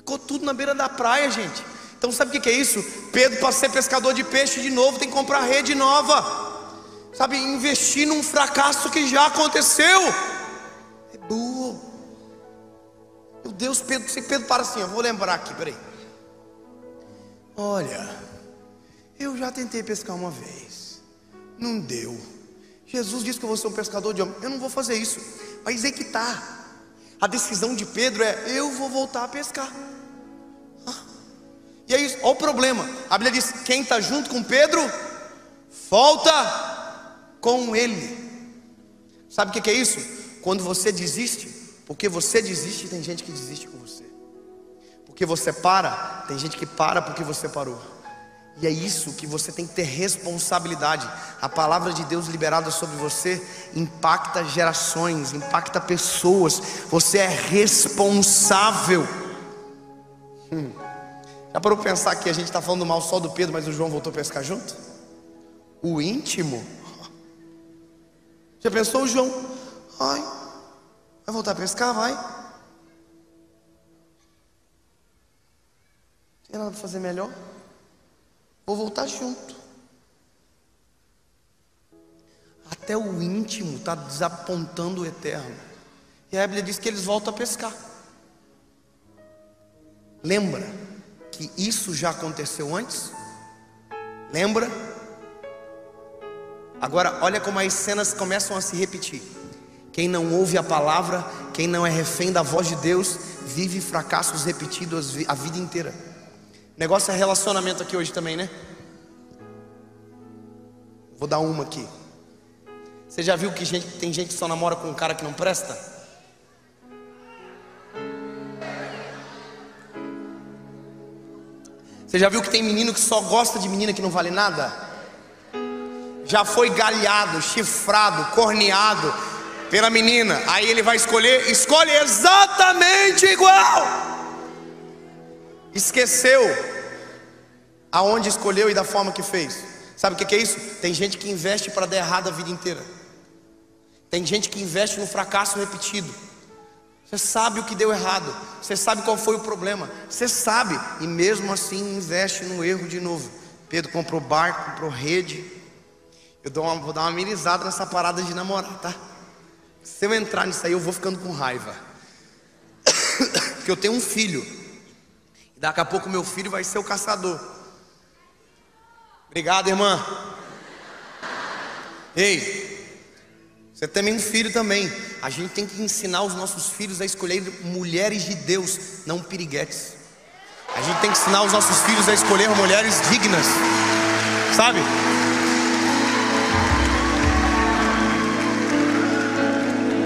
Ficou tudo na beira da praia, gente. Então sabe o que é isso? Pedro, para ser pescador de peixe de novo, tem que comprar rede nova. Sabe, investir num fracasso que já aconteceu. É burro. Meu Deus, Pedro, se Pedro para assim, eu vou lembrar aqui, peraí. Olha, eu já tentei pescar uma vez, não deu. Jesus disse que eu vou ser um pescador de homem. Eu não vou fazer isso. Mas é que tá. A decisão de Pedro é: eu vou voltar a pescar. E aí, olha o problema. A Bíblia diz: quem está junto com Pedro, volta com ele. Sabe o que é isso? Quando você desiste, porque você desiste, tem gente que desiste com você. Porque você para, tem gente que para porque você parou. E é isso que você tem que ter responsabilidade. A palavra de Deus liberada sobre você impacta gerações, impacta pessoas. Você é responsável. Hum. Já parou para pensar que a gente está falando mal só do Pedro, mas o João voltou a pescar junto? O íntimo. Já pensou o João? Ai, vai voltar a pescar? Vai. Tem nada para fazer melhor? Vou voltar junto. Até o íntimo está desapontando o eterno. E a Bíblia diz que eles voltam a pescar. Lembra que isso já aconteceu antes? Lembra? Agora, olha como as cenas começam a se repetir. Quem não ouve a palavra, quem não é refém da voz de Deus, vive fracassos repetidos a vida inteira. O negócio é relacionamento aqui hoje também, né? Vou dar uma aqui. Você já viu que gente, tem gente que só namora com um cara que não presta? Você já viu que tem menino que só gosta de menina que não vale nada? Já foi galhado, chifrado, corneado pela menina. Aí ele vai escolher, escolhe exatamente igual. Esqueceu aonde escolheu e da forma que fez. Sabe o que é isso? Tem gente que investe para dar errado a vida inteira. Tem gente que investe no fracasso repetido. Você sabe o que deu errado, você sabe qual foi o problema, você sabe, e mesmo assim investe no erro de novo. Pedro comprou barco, comprou rede. Eu uma, vou dar uma amenizada nessa parada de namorar, tá? Se eu entrar nisso aí, eu vou ficando com raiva. Porque eu tenho um filho. E daqui a pouco meu filho vai ser o caçador. Obrigado, irmã. Ei, você tem um filho também. A gente tem que ensinar os nossos filhos a escolher mulheres de Deus, não piriguetes. A gente tem que ensinar os nossos filhos a escolher mulheres dignas, sabe?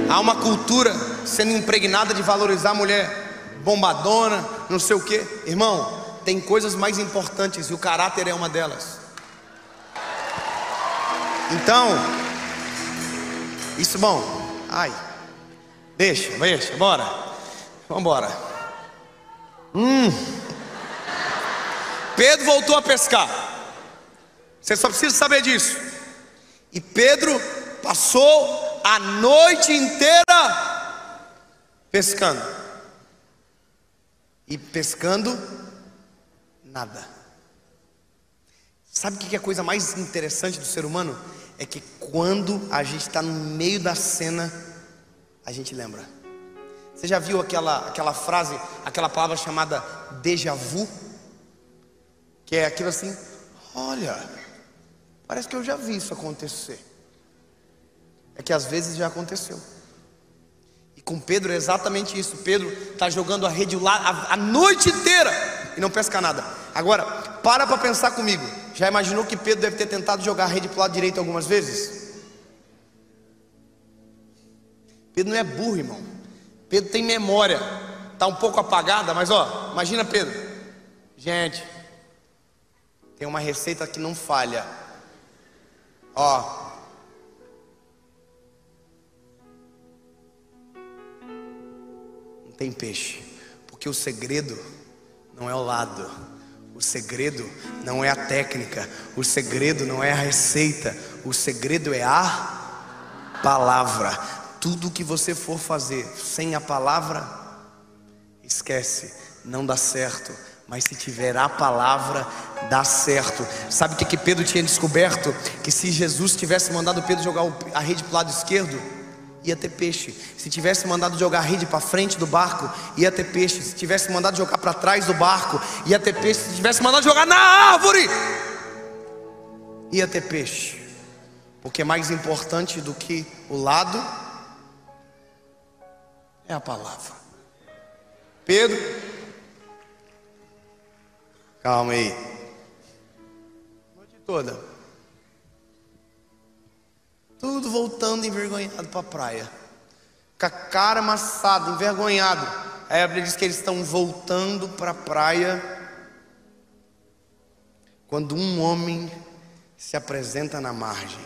Há uma cultura sendo impregnada de valorizar a mulher bombadona, não sei o que. Irmão, tem coisas mais importantes e o caráter é uma delas. Então, isso bom. Ai. Deixa, deixa, bora. Vambora. Hum. Pedro voltou a pescar. Você só precisa saber disso. E Pedro passou a noite inteira pescando. E pescando nada. Sabe o que é a coisa mais interessante do ser humano? É que quando a gente está no meio da cena, a gente lembra. Você já viu aquela, aquela frase, aquela palavra chamada déjà vu? Que é aquilo assim: olha, parece que eu já vi isso acontecer. É que às vezes já aconteceu. E com Pedro é exatamente isso. Pedro está jogando a rede lá a, a noite inteira e não pesca nada. Agora, para para pensar comigo. Já imaginou que Pedro deve ter tentado jogar a rede para o lado direito algumas vezes? Pedro não é burro, irmão. Pedro tem memória. Está um pouco apagada, mas ó, imagina Pedro. Gente, tem uma receita que não falha. Ó. Não tem peixe. Porque o segredo não é o lado o segredo não é a técnica, o segredo não é a receita, o segredo é a palavra. Tudo que você for fazer sem a palavra, esquece, não dá certo. Mas se tiver a palavra, dá certo. Sabe o que, Pedro tinha descoberto? Que se Jesus tivesse mandado Pedro jogar a rede para o lado esquerdo, ia ter peixe. Se tivesse mandado jogar a rede para frente do barco, ia ter peixe. Se tivesse mandado jogar para trás do barco, ia ter peixe. Se tivesse mandado jogar na árvore, ia ter peixe. Porque mais importante do que o lado é a palavra. Pedro, calma aí. Noite toda. Tudo voltando envergonhado para a praia. Com a cara amassada, envergonhado. Aí a Bíblia diz que eles estão voltando para a praia. Quando um homem se apresenta na margem.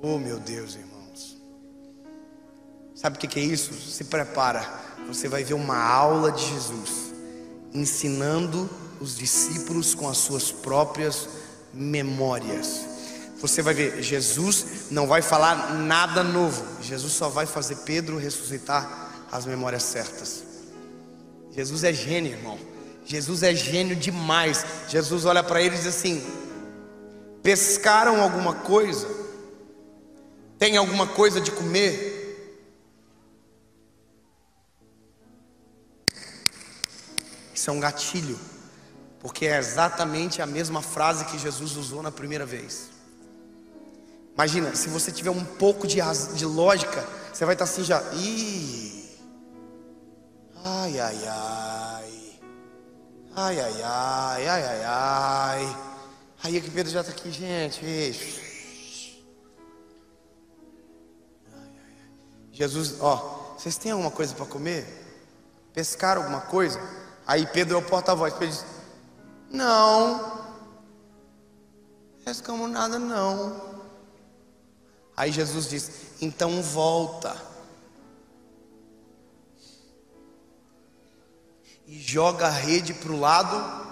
Oh meu Deus, irmãos. Sabe o que é isso? Se prepara. Você vai ver uma aula de Jesus ensinando os discípulos com as suas próprias memórias. Você vai ver, Jesus não vai falar nada novo. Jesus só vai fazer Pedro ressuscitar as memórias certas. Jesus é gênio, irmão. Jesus é gênio demais. Jesus olha para eles e diz assim: pescaram alguma coisa? Tem alguma coisa de comer? Isso é um gatilho, porque é exatamente a mesma frase que Jesus usou na primeira vez. Imagina, se você tiver um pouco de, de lógica, você vai estar assim já. Ih, ai, ai, ai. Ai, ai, ai, ai, ai, ai. Aí é que Pedro já está aqui, gente. Jesus, ó, vocês têm alguma coisa para comer? Pescaram alguma coisa? Aí Pedro é o porta-voz. Pedro diz: Não, pescamos nada, não. Aí Jesus diz: Então volta. E joga a rede para o lado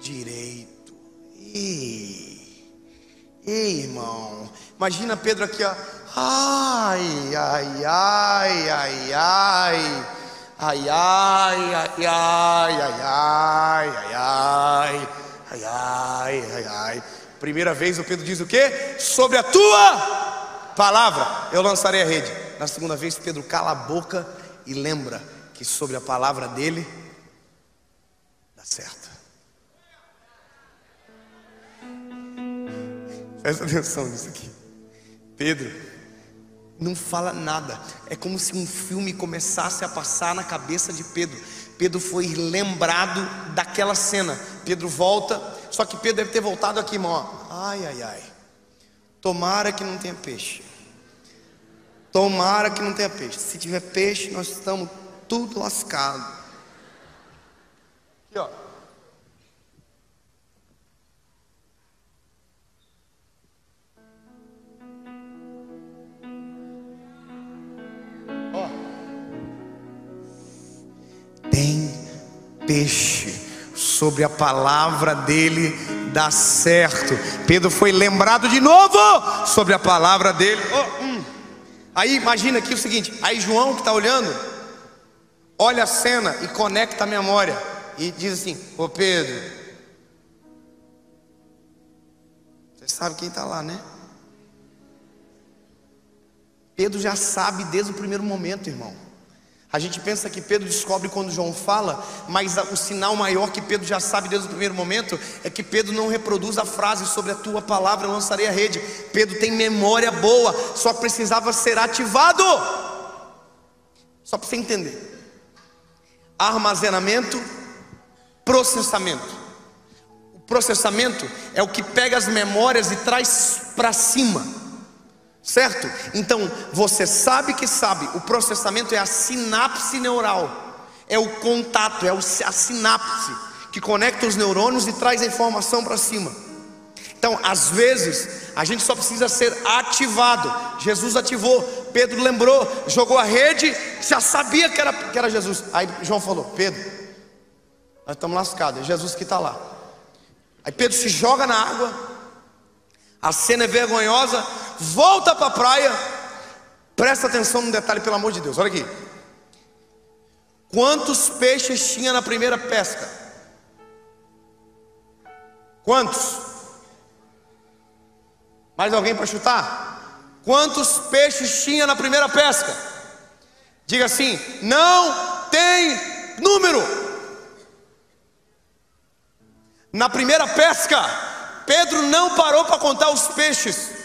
direito. Ei, ei, irmão. Imagina Pedro aqui, ó. Ai, ai, ai, ai, ai. Ai, ai, ai, ai, ai, ai, ai, ai, ai, ai, ai, ai. Primeira vez o Pedro diz o quê? Sobre a tua palavra eu lançarei a rede. Na segunda vez Pedro cala a boca e lembra que sobre a palavra dele dá certo. Presta atenção nisso aqui. Pedro não fala nada. É como se um filme começasse a passar na cabeça de Pedro. Pedro foi lembrado daquela cena. Pedro volta, só que Pedro deve ter voltado aqui, irmão. Ai, ai, ai. Tomara que não tenha peixe. Tomara que não tenha peixe. Se tiver peixe, nós estamos tudo lascado. Aqui, ó. tem peixe, sobre a palavra dele dá certo. Pedro foi lembrado de novo sobre a palavra dele. Oh, hum. Aí imagina aqui o seguinte: aí João que está olhando, olha a cena e conecta a memória e diz assim: Ô Pedro, você sabe quem está lá, né? Pedro já sabe desde o primeiro momento, irmão. A gente pensa que Pedro descobre quando João fala, mas o sinal maior que Pedro já sabe desde o primeiro momento é que Pedro não reproduz a frase sobre a tua palavra eu lançarei a rede. Pedro tem memória boa, só precisava ser ativado. Só para você entender. Armazenamento, processamento. O processamento é o que pega as memórias e traz para cima. Certo? Então, você sabe que sabe, o processamento é a sinapse neural, é o contato, é a sinapse que conecta os neurônios e traz a informação para cima. Então, às vezes, a gente só precisa ser ativado. Jesus ativou, Pedro lembrou, jogou a rede, já sabia que era, que era Jesus. Aí João falou: Pedro, nós estamos lascados, é Jesus que está lá. Aí Pedro se joga na água, a cena é vergonhosa, volta para a praia. Presta atenção no detalhe, pelo amor de Deus. Olha aqui. Quantos peixes tinha na primeira pesca? Quantos? Mais alguém para chutar? Quantos peixes tinha na primeira pesca? Diga assim: não tem número. Na primeira pesca, Pedro não parou para contar os peixes.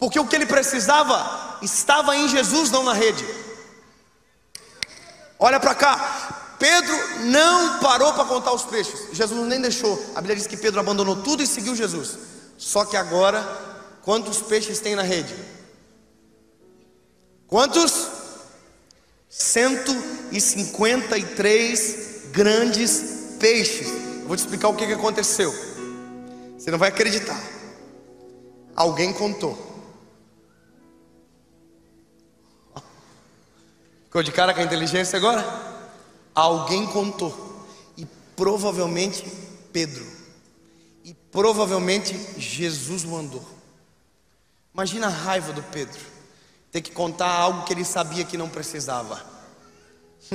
Porque o que ele precisava estava em Jesus, não na rede. Olha para cá. Pedro não parou para contar os peixes. Jesus nem deixou. A Bíblia diz que Pedro abandonou tudo e seguiu Jesus. Só que agora, quantos peixes tem na rede? Quantos? 153 grandes peixes. Eu vou te explicar o que, aconteceu. Você não vai acreditar. Alguém contou. Ficou de cara com a inteligência agora? Alguém contou. E provavelmente Pedro. E provavelmente Jesus mandou. Imagina a raiva do Pedro. Ter que contar algo que ele sabia que não precisava.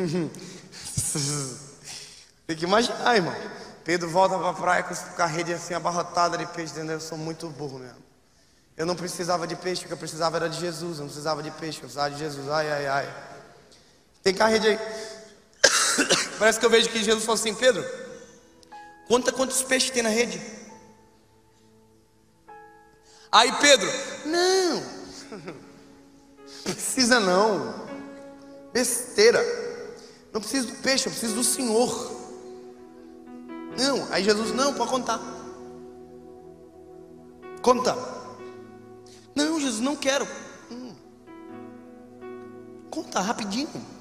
Tem que imaginar, irmão. Pedro volta para a praia com a rede assim abarrotada de peixe, entendeu? Eu sou muito burro mesmo. Eu não precisava de peixe, o que eu precisava era de Jesus. Eu não precisava de peixe, eu precisava de Jesus. Ai, ai, ai. Tem cá a aí. Parece que eu vejo que Jesus falou assim: Pedro, conta quantos peixes tem na rede. Aí Pedro, não, precisa não, besteira, não preciso do peixe, eu preciso do Senhor. Não, aí Jesus, não, pode contar. Conta. Não, Jesus, não quero. Hum. Conta rapidinho.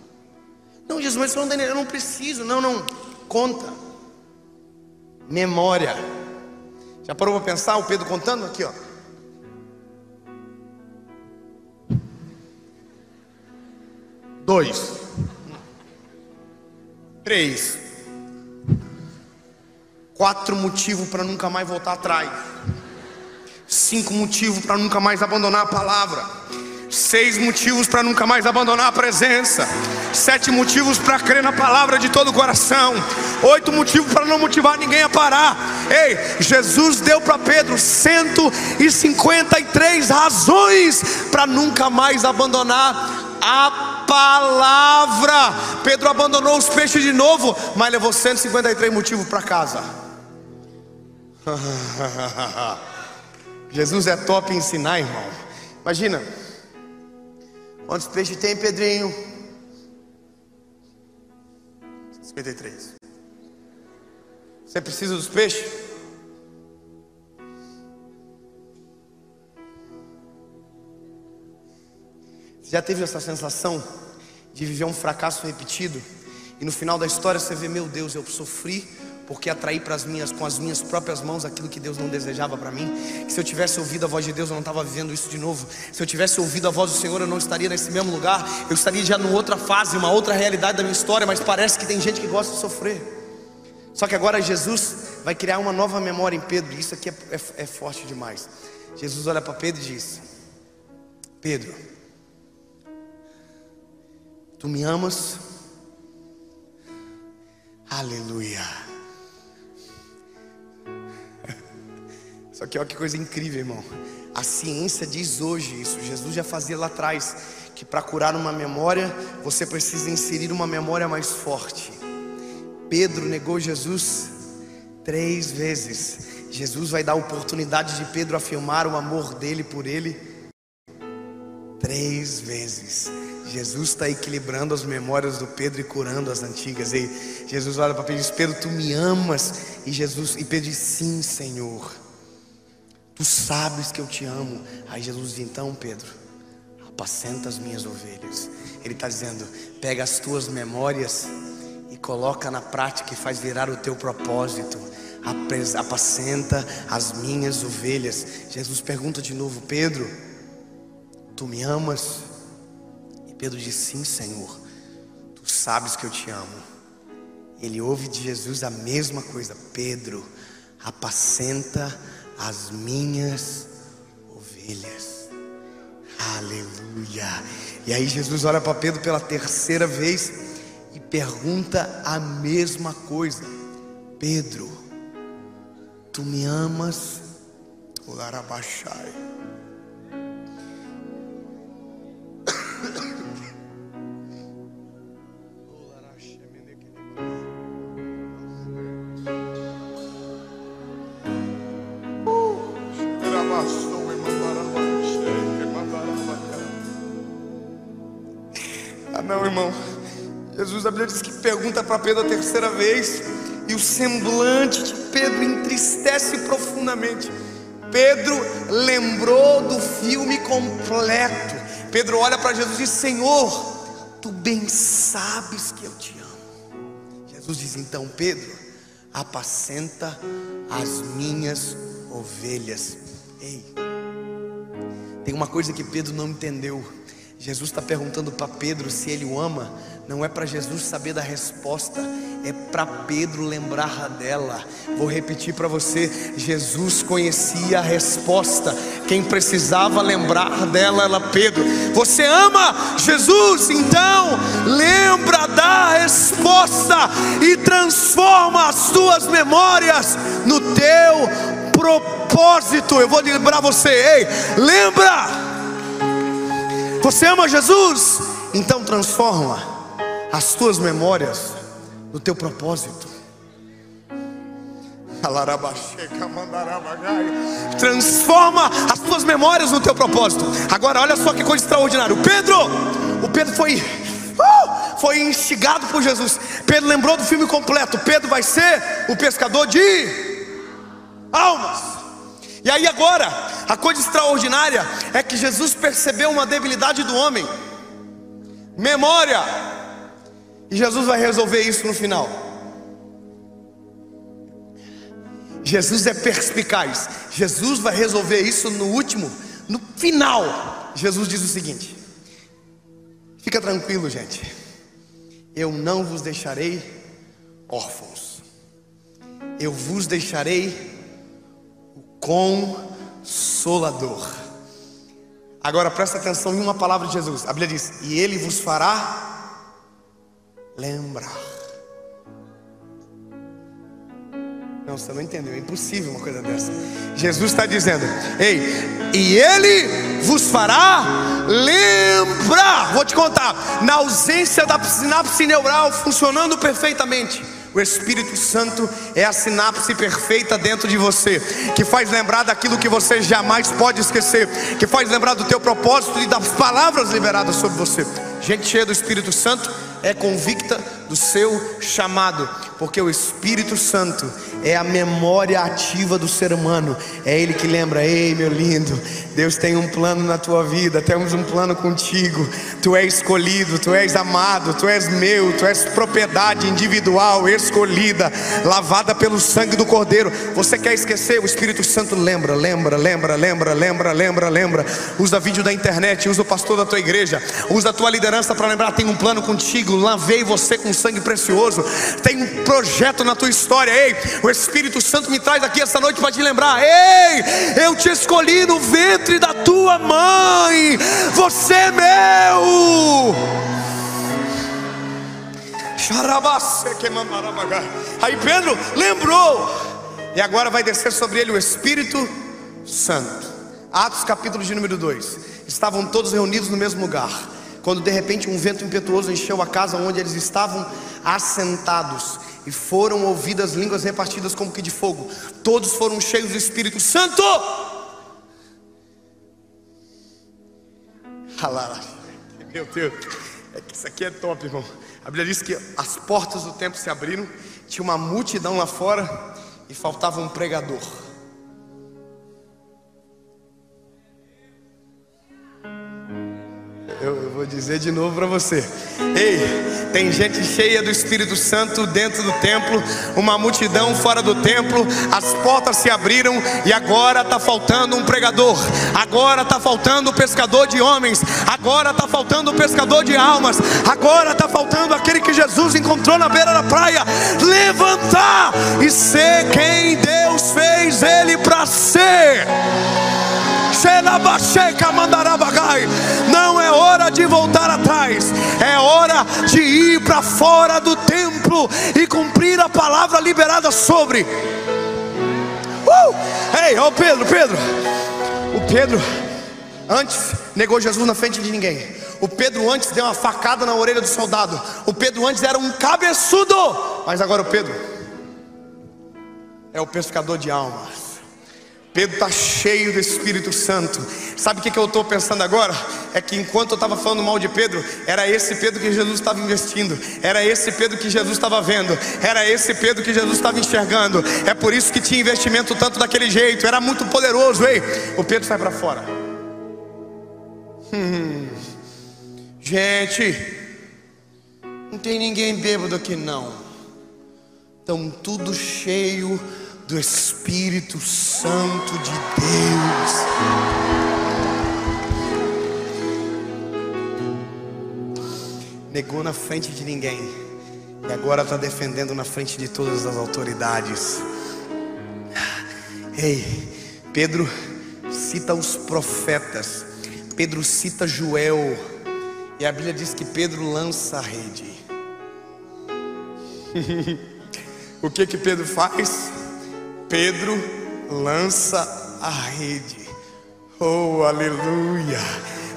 Não, Jesus, mas não eu não preciso. Não, não. Conta. Memória. Já parou para pensar o Pedro contando aqui, ó? Dois. Três. Quatro motivos para nunca mais voltar atrás. Cinco motivos para nunca mais abandonar a palavra. Seis motivos para nunca mais abandonar a presença. Sete motivos para crer na palavra de todo o coração. Oito motivos para não motivar ninguém a parar. Ei, Jesus deu para Pedro 153 razões para nunca mais abandonar a palavra. Pedro abandonou os peixes de novo, mas levou 153 motivos para casa. Jesus é top em ensinar, irmão. Imagina. Quantos peixes tem, Pedrinho? 53. Você precisa dos peixes? Você já teve essa sensação de viver um fracasso repetido? E no final da história você vê, meu Deus, eu sofri porque atraí para as minhas com as minhas próprias mãos aquilo que Deus não desejava para mim. Que se eu tivesse ouvido a voz de Deus, eu não estava vivendo isso de novo. Se eu tivesse ouvido a voz do Senhor, eu não estaria nesse mesmo lugar. Eu estaria já numa outra fase, uma outra realidade da minha história. Mas parece que tem gente que gosta de sofrer. Só que agora Jesus vai criar uma nova memória em Pedro. E isso aqui é, é, é forte demais. Jesus olha para Pedro e diz: Pedro, tu me amas? Aleluia. Só que olha que coisa incrível, irmão. A ciência diz hoje isso. Jesus já fazia lá atrás que para curar uma memória, você precisa inserir uma memória mais forte. Pedro negou Jesus três vezes. Jesus vai dar a oportunidade de Pedro afirmar o amor dele por ele três vezes. Jesus está equilibrando as memórias do Pedro e curando as antigas. E Jesus olha para Pedro e diz: Pedro, tu me amas? E Jesus e Pedro diz: Sim, Senhor. Tu sabes que eu te amo. Aí Jesus diz: Então, Pedro, apacenta as minhas ovelhas. Ele está dizendo: pega as tuas memórias e coloca na prática e faz virar o teu propósito. Apacenta as minhas ovelhas. Jesus pergunta de novo: Pedro, tu me amas? E Pedro diz: Sim, Senhor. Tu sabes que eu te amo. Ele ouve de Jesus a mesma coisa: Pedro, apacenta as minhas ovelhas. Aleluia. E aí Jesus olha para Pedro pela terceira vez e pergunta a mesma coisa: Pedro, tu me amas? O Larabachai. Jesus, a Bíblia diz que pergunta para Pedro a terceira vez, e o semblante de Pedro entristece profundamente. Pedro lembrou do filme completo. Pedro olha para Jesus e diz: Senhor, tu bem sabes que eu te amo. Jesus diz: Então, Pedro, apacenta as minhas ovelhas. Ei, tem uma coisa que Pedro não entendeu. Jesus está perguntando para Pedro se ele o ama, não é para Jesus saber da resposta, é para Pedro lembrar dela. Vou repetir para você: Jesus conhecia a resposta, quem precisava lembrar dela era Pedro. Você ama Jesus, então lembra da resposta e transforma as suas memórias no teu propósito. Eu vou lembrar você, ei, lembra? Você ama Jesus? Então transforma as tuas memórias no teu propósito. Transforma as tuas memórias no teu propósito. Agora, olha só que coisa extraordinária. O Pedro, o Pedro foi, uh, foi instigado por Jesus. Pedro lembrou do filme completo. Pedro vai ser o pescador de almas. E aí agora, a coisa extraordinária é que Jesus percebeu uma debilidade do homem. Memória. E Jesus vai resolver isso no final. Jesus é perspicaz. Jesus vai resolver isso no último, no final. Jesus diz o seguinte: Fica tranquilo, gente. Eu não vos deixarei órfãos. Eu vos deixarei consolador. Agora presta atenção em uma palavra de Jesus. A Bíblia diz: E ele vos fará lembrar. Não, você não entendeu, é impossível uma coisa dessa. Jesus está dizendo: Ei, e Ele vos fará lembrar. Vou te contar, na ausência da sinapse neural funcionando perfeitamente. O Espírito Santo é a sinapse perfeita dentro de você, que faz lembrar daquilo que você jamais pode esquecer, que faz lembrar do teu propósito e das palavras liberadas sobre você. Gente cheia do Espírito Santo é convicta do seu chamado, porque o Espírito Santo é a memória ativa do ser humano. É ele que lembra: "Ei, meu lindo, Deus tem um plano na tua vida, temos um plano contigo. Tu és escolhido, tu és amado, tu és meu, tu és propriedade individual, escolhida, lavada pelo sangue do Cordeiro. Você quer esquecer? O Espírito Santo lembra, lembra, lembra, lembra, lembra, lembra, lembra. Usa vídeo da internet, usa o pastor da tua igreja, usa a tua liderança para lembrar, tem um plano contigo lavei você com sangue precioso. Tem um projeto na tua história. Ei, o Espírito Santo me traz aqui essa noite para te lembrar. Ei, eu te escolhi no ventre da tua mãe. Você é meu. Aí Pedro lembrou. E agora vai descer sobre ele o Espírito Santo. Atos capítulo de número 2. Estavam todos reunidos no mesmo lugar quando de repente um vento impetuoso encheu a casa onde eles estavam assentados, e foram ouvidas línguas repartidas como que de fogo, todos foram cheios do Espírito Santo. Meu Deus, é que isso aqui é top, irmão. A Bíblia diz que as portas do templo se abriram, tinha uma multidão lá fora e faltava um pregador. Eu, eu vou dizer de novo para você. Ei, tem gente cheia do Espírito Santo dentro do templo, uma multidão fora do templo, as portas se abriram e agora está faltando um pregador, agora está faltando um pescador de homens, agora está faltando um pescador de almas, agora está faltando aquele que Jesus encontrou na beira da praia. Levantar e ser quem Deus fez ele para ser. Não hora de voltar atrás, é hora de ir para fora do templo e cumprir a palavra liberada sobre. Uh! Ei, ô Pedro, Pedro, o Pedro antes negou Jesus na frente de ninguém. O Pedro antes deu uma facada na orelha do soldado. O Pedro antes era um cabeçudo, mas agora o Pedro é o pescador de almas. Pedro está cheio do Espírito Santo. Sabe o que, que eu estou pensando agora? É que enquanto eu estava falando mal de Pedro, era esse Pedro que Jesus estava investindo, era esse Pedro que Jesus estava vendo, era esse Pedro que Jesus estava enxergando. É por isso que tinha investimento tanto daquele jeito, era muito poderoso. Ei, o Pedro sai para fora. Hum. Gente, não tem ninguém bêbado aqui não. Estão tudo cheio do Espírito Santo de Deus. negou na frente de ninguém e agora está defendendo na frente de todas as autoridades. Ei, Pedro cita os profetas, Pedro cita Joel, e a Bíblia diz que Pedro lança a rede. o que que Pedro faz? Pedro lança a rede. Oh, aleluia!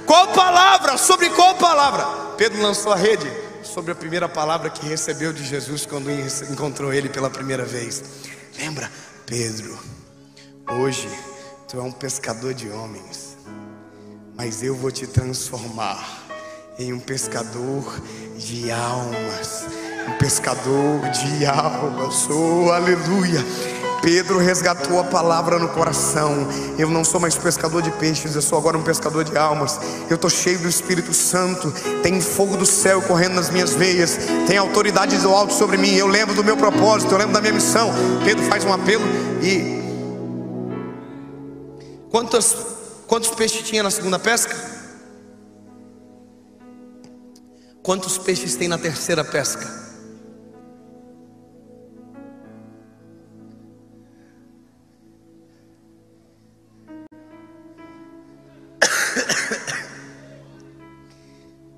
Qual palavra? Sobre qual palavra? Pedro lançou a rede sobre a primeira palavra que recebeu de Jesus quando encontrou ele pela primeira vez. Lembra, Pedro? Hoje tu é um pescador de homens, mas eu vou te transformar em um pescador de almas. Um pescador de almas, oh aleluia. Pedro resgatou a palavra no coração. Eu não sou mais pescador de peixes, eu sou agora um pescador de almas. Eu estou cheio do Espírito Santo. Tem fogo do céu correndo nas minhas veias. Tem autoridade do alto sobre mim. Eu lembro do meu propósito, eu lembro da minha missão. Pedro faz um apelo e Quantos, quantos peixes tinha na segunda pesca? Quantos peixes tem na terceira pesca?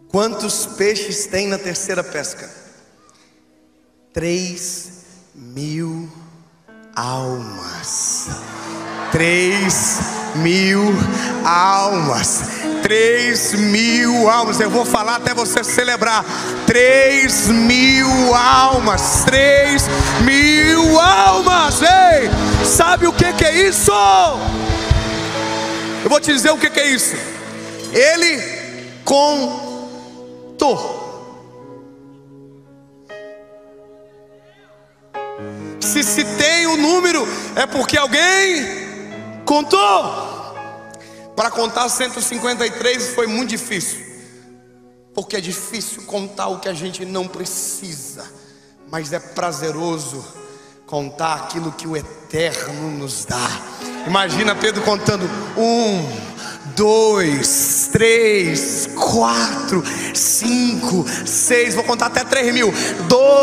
Quantos peixes tem na terceira pesca? Três mil almas. Três mil almas. Três mil almas. Eu vou falar até você celebrar. Três mil almas. Três mil almas. Ei, sabe o que, que é isso? Eu vou te dizer o que, que é isso. Ele contou. Se se tem o um número, é porque alguém Contou? Para contar 153 foi muito difícil. Porque é difícil contar o que a gente não precisa, mas é prazeroso contar aquilo que o eterno nos dá. Imagina Pedro contando um, dois, três, quatro, cinco, seis, vou contar até três mil,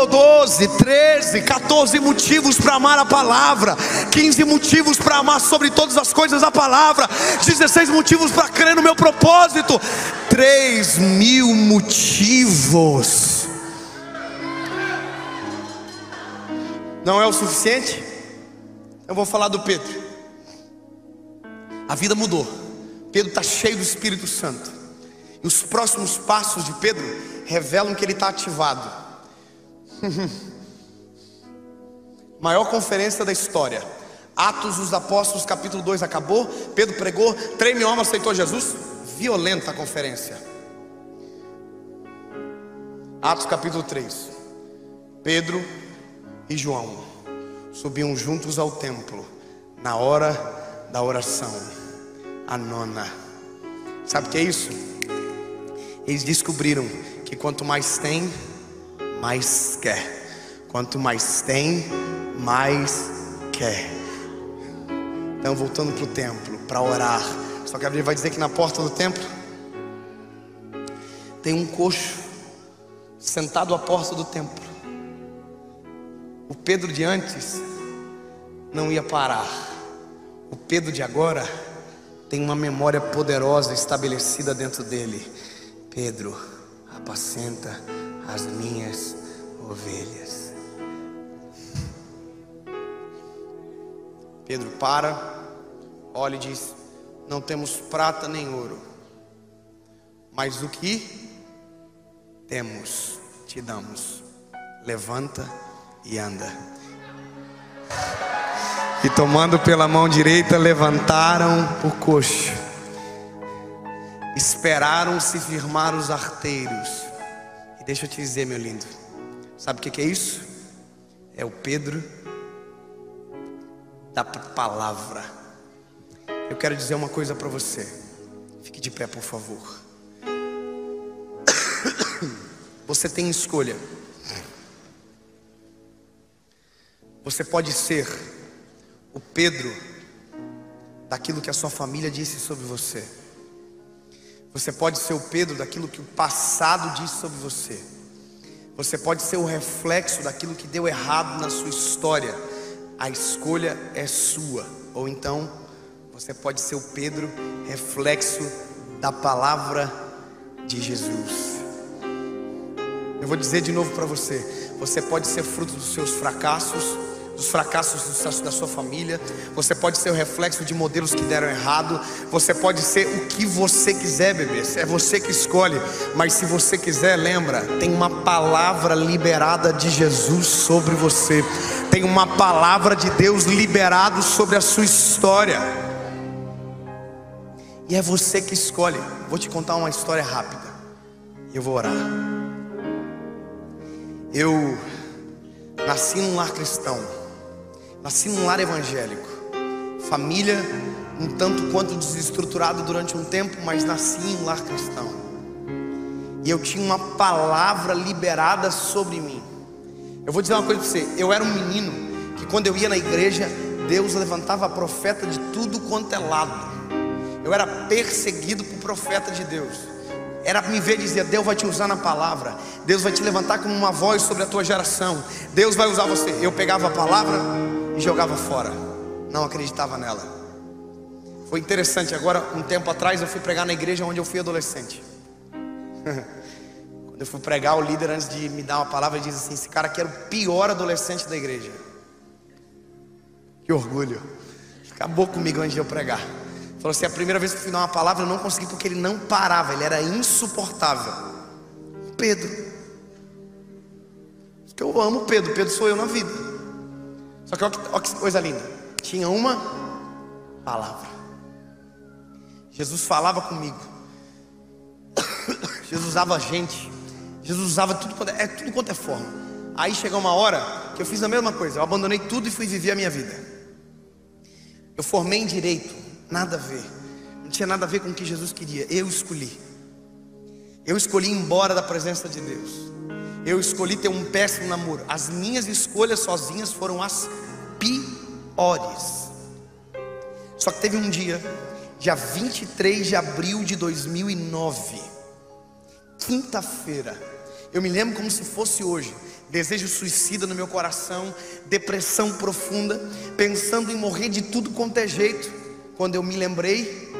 doze, treze, 14 motivos para amar a palavra, 15 motivos para amar sobre todas as coisas a palavra, 16 motivos para crer no meu propósito, três mil motivos. Não é o suficiente? Eu vou falar do Pedro. A vida mudou. Pedro está cheio do Espírito Santo. E os próximos passos de Pedro revelam que ele está ativado. Maior conferência da história. Atos dos Apóstolos, capítulo 2 acabou. Pedro pregou, 3 mil almas aceitou Jesus. Violenta a conferência. Atos capítulo 3. Pedro e João subiam juntos ao templo na hora da oração a nona. Sabe o que é isso? Eles descobriram que quanto mais tem, mais quer. Quanto mais tem, mais quer. Então, voltando para o templo, para orar. Só que a Bíblia vai dizer que na porta do templo tem um coxo sentado à porta do templo. O Pedro de antes não ia parar. O Pedro de agora tem uma memória poderosa estabelecida dentro dele. Pedro, apacenta as minhas ovelhas. Pedro para, olha e diz: Não temos prata nem ouro, mas o que temos, te damos. Levanta e anda. E tomando pela mão direita, levantaram o coxo. Esperaram se firmar os arteiros. E deixa eu te dizer, meu lindo, sabe o que é isso? É o Pedro da palavra. Eu quero dizer uma coisa para você. Fique de pé, por favor. Você tem escolha. Você pode ser o Pedro daquilo que a sua família disse sobre você. Você pode ser o Pedro daquilo que o passado diz sobre você. Você pode ser o reflexo daquilo que deu errado na sua história. A escolha é sua. Ou então, você pode ser o Pedro, reflexo da palavra de Jesus. Eu vou dizer de novo para você: você pode ser fruto dos seus fracassos, dos fracassos da sua família, você pode ser o reflexo de modelos que deram errado, você pode ser o que você quiser, bebê, é você que escolhe, mas se você quiser, lembra, tem uma palavra liberada de Jesus sobre você, tem uma palavra de Deus liberado sobre a sua história, e é você que escolhe. Vou te contar uma história rápida, eu vou orar. Eu nasci num lar cristão. Nasci num lar evangélico, família um tanto quanto desestruturado durante um tempo, mas nasci em um lar cristão. E eu tinha uma palavra liberada sobre mim. Eu vou dizer uma coisa para você: eu era um menino que quando eu ia na igreja, Deus levantava profeta de tudo quanto é lado. Eu era perseguido por profeta de Deus. Era me ver dizer: Deus vai te usar na palavra, Deus vai te levantar como uma voz sobre a tua geração, Deus vai usar você. Eu pegava a palavra, e jogava fora. Não acreditava nela. Foi interessante, agora, um tempo atrás, eu fui pregar na igreja onde eu fui adolescente. Quando eu fui pregar, o líder, antes de me dar uma palavra, disse assim: Esse cara aqui era o pior adolescente da igreja. Que orgulho. Acabou comigo antes de eu pregar. Falou assim: a primeira vez que eu fui dar uma palavra, eu não consegui porque ele não parava, ele era insuportável. Pedro. Eu amo Pedro, Pedro sou eu na vida. Só que olha que, olha que coisa linda. Tinha uma palavra. Jesus falava comigo. Jesus usava a gente. Jesus usava tudo quanto é, é, tudo quanto é forma. Aí chegou uma hora que eu fiz a mesma coisa. Eu abandonei tudo e fui viver a minha vida. Eu formei em direito, nada a ver. Não tinha nada a ver com o que Jesus queria. Eu escolhi. Eu escolhi ir embora da presença de Deus eu escolhi ter um péssimo namoro. As minhas escolhas sozinhas foram as piores. Só que teve um dia, dia 23 de abril de 2009, quinta-feira. Eu me lembro como se fosse hoje. Desejo suicida no meu coração, depressão profunda, pensando em morrer de tudo quanto é jeito. Quando eu me lembrei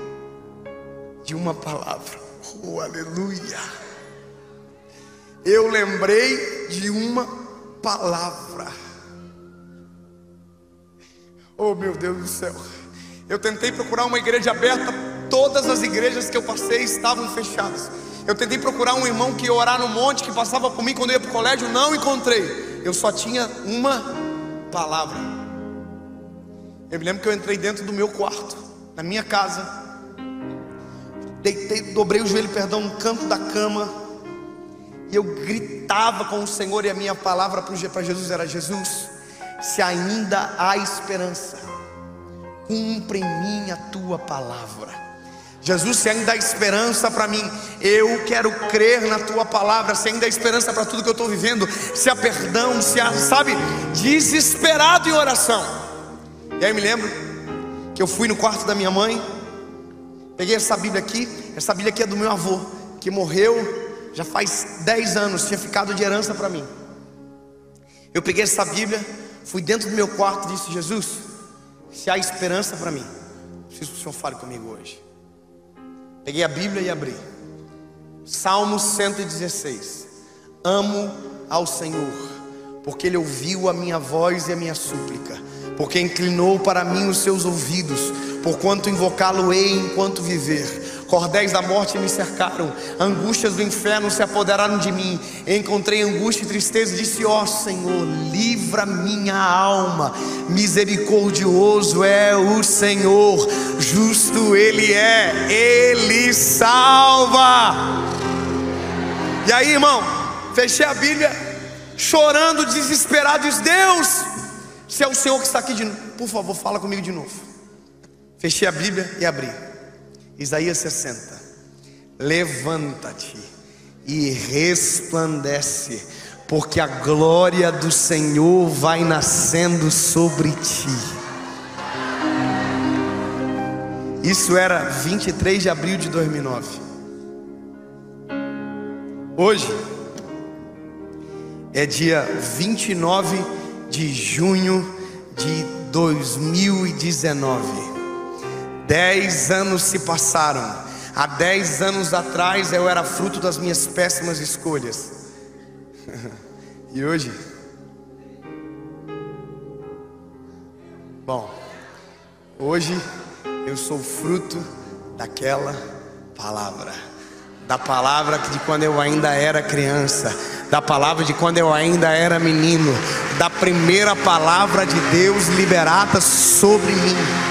de uma palavra. Oh, aleluia eu lembrei de uma palavra. Oh meu Deus do céu. Eu tentei procurar uma igreja aberta, todas as igrejas que eu passei estavam fechadas. Eu tentei procurar um irmão que ia orar no monte, que passava por mim quando eu ia para o colégio, não encontrei. Eu só tinha uma palavra. Eu me lembro que eu entrei dentro do meu quarto, na minha casa, deitei, dobrei o joelho, perdão, no canto da cama e eu gritava com o Senhor, e a minha palavra para Jesus era: Jesus, se ainda há esperança, cumpre em mim a tua palavra. Jesus, se ainda há esperança para mim, eu quero crer na tua palavra. Se ainda há esperança para tudo que eu estou vivendo, se há perdão, se há, sabe, desesperado em oração. E aí me lembro que eu fui no quarto da minha mãe, peguei essa Bíblia aqui, essa Bíblia aqui é do meu avô, que morreu já faz 10 anos, tinha ficado de herança para mim. Eu peguei essa Bíblia, fui dentro do meu quarto e disse: Jesus, se há esperança para mim, preciso que o Senhor fale comigo hoje. Peguei a Bíblia e abri. Salmo 116. Amo ao Senhor, porque Ele ouviu a minha voz e a minha súplica, porque inclinou para mim os seus ouvidos, porquanto invocá-lo-ei enquanto viver Cordéis da morte me cercaram, angústias do inferno se apoderaram de mim. Encontrei angústia e tristeza e disse: Ó oh, Senhor, livra minha alma. Misericordioso é o Senhor, justo Ele é, Ele salva. E aí, irmão, fechei a Bíblia, chorando, desesperado, diz: Deus, se é o Senhor que está aqui de novo, por favor, fala comigo de novo. Fechei a Bíblia e abri. Isaías 60. Levanta-te e resplandece, porque a glória do Senhor vai nascendo sobre ti. Isso era 23 de abril de 2009. Hoje é dia 29 de junho de 2019. Dez anos se passaram. Há dez anos atrás eu era fruto das minhas péssimas escolhas. e hoje? Bom, hoje eu sou fruto daquela palavra da palavra de quando eu ainda era criança, da palavra de quando eu ainda era menino, da primeira palavra de Deus liberada sobre mim.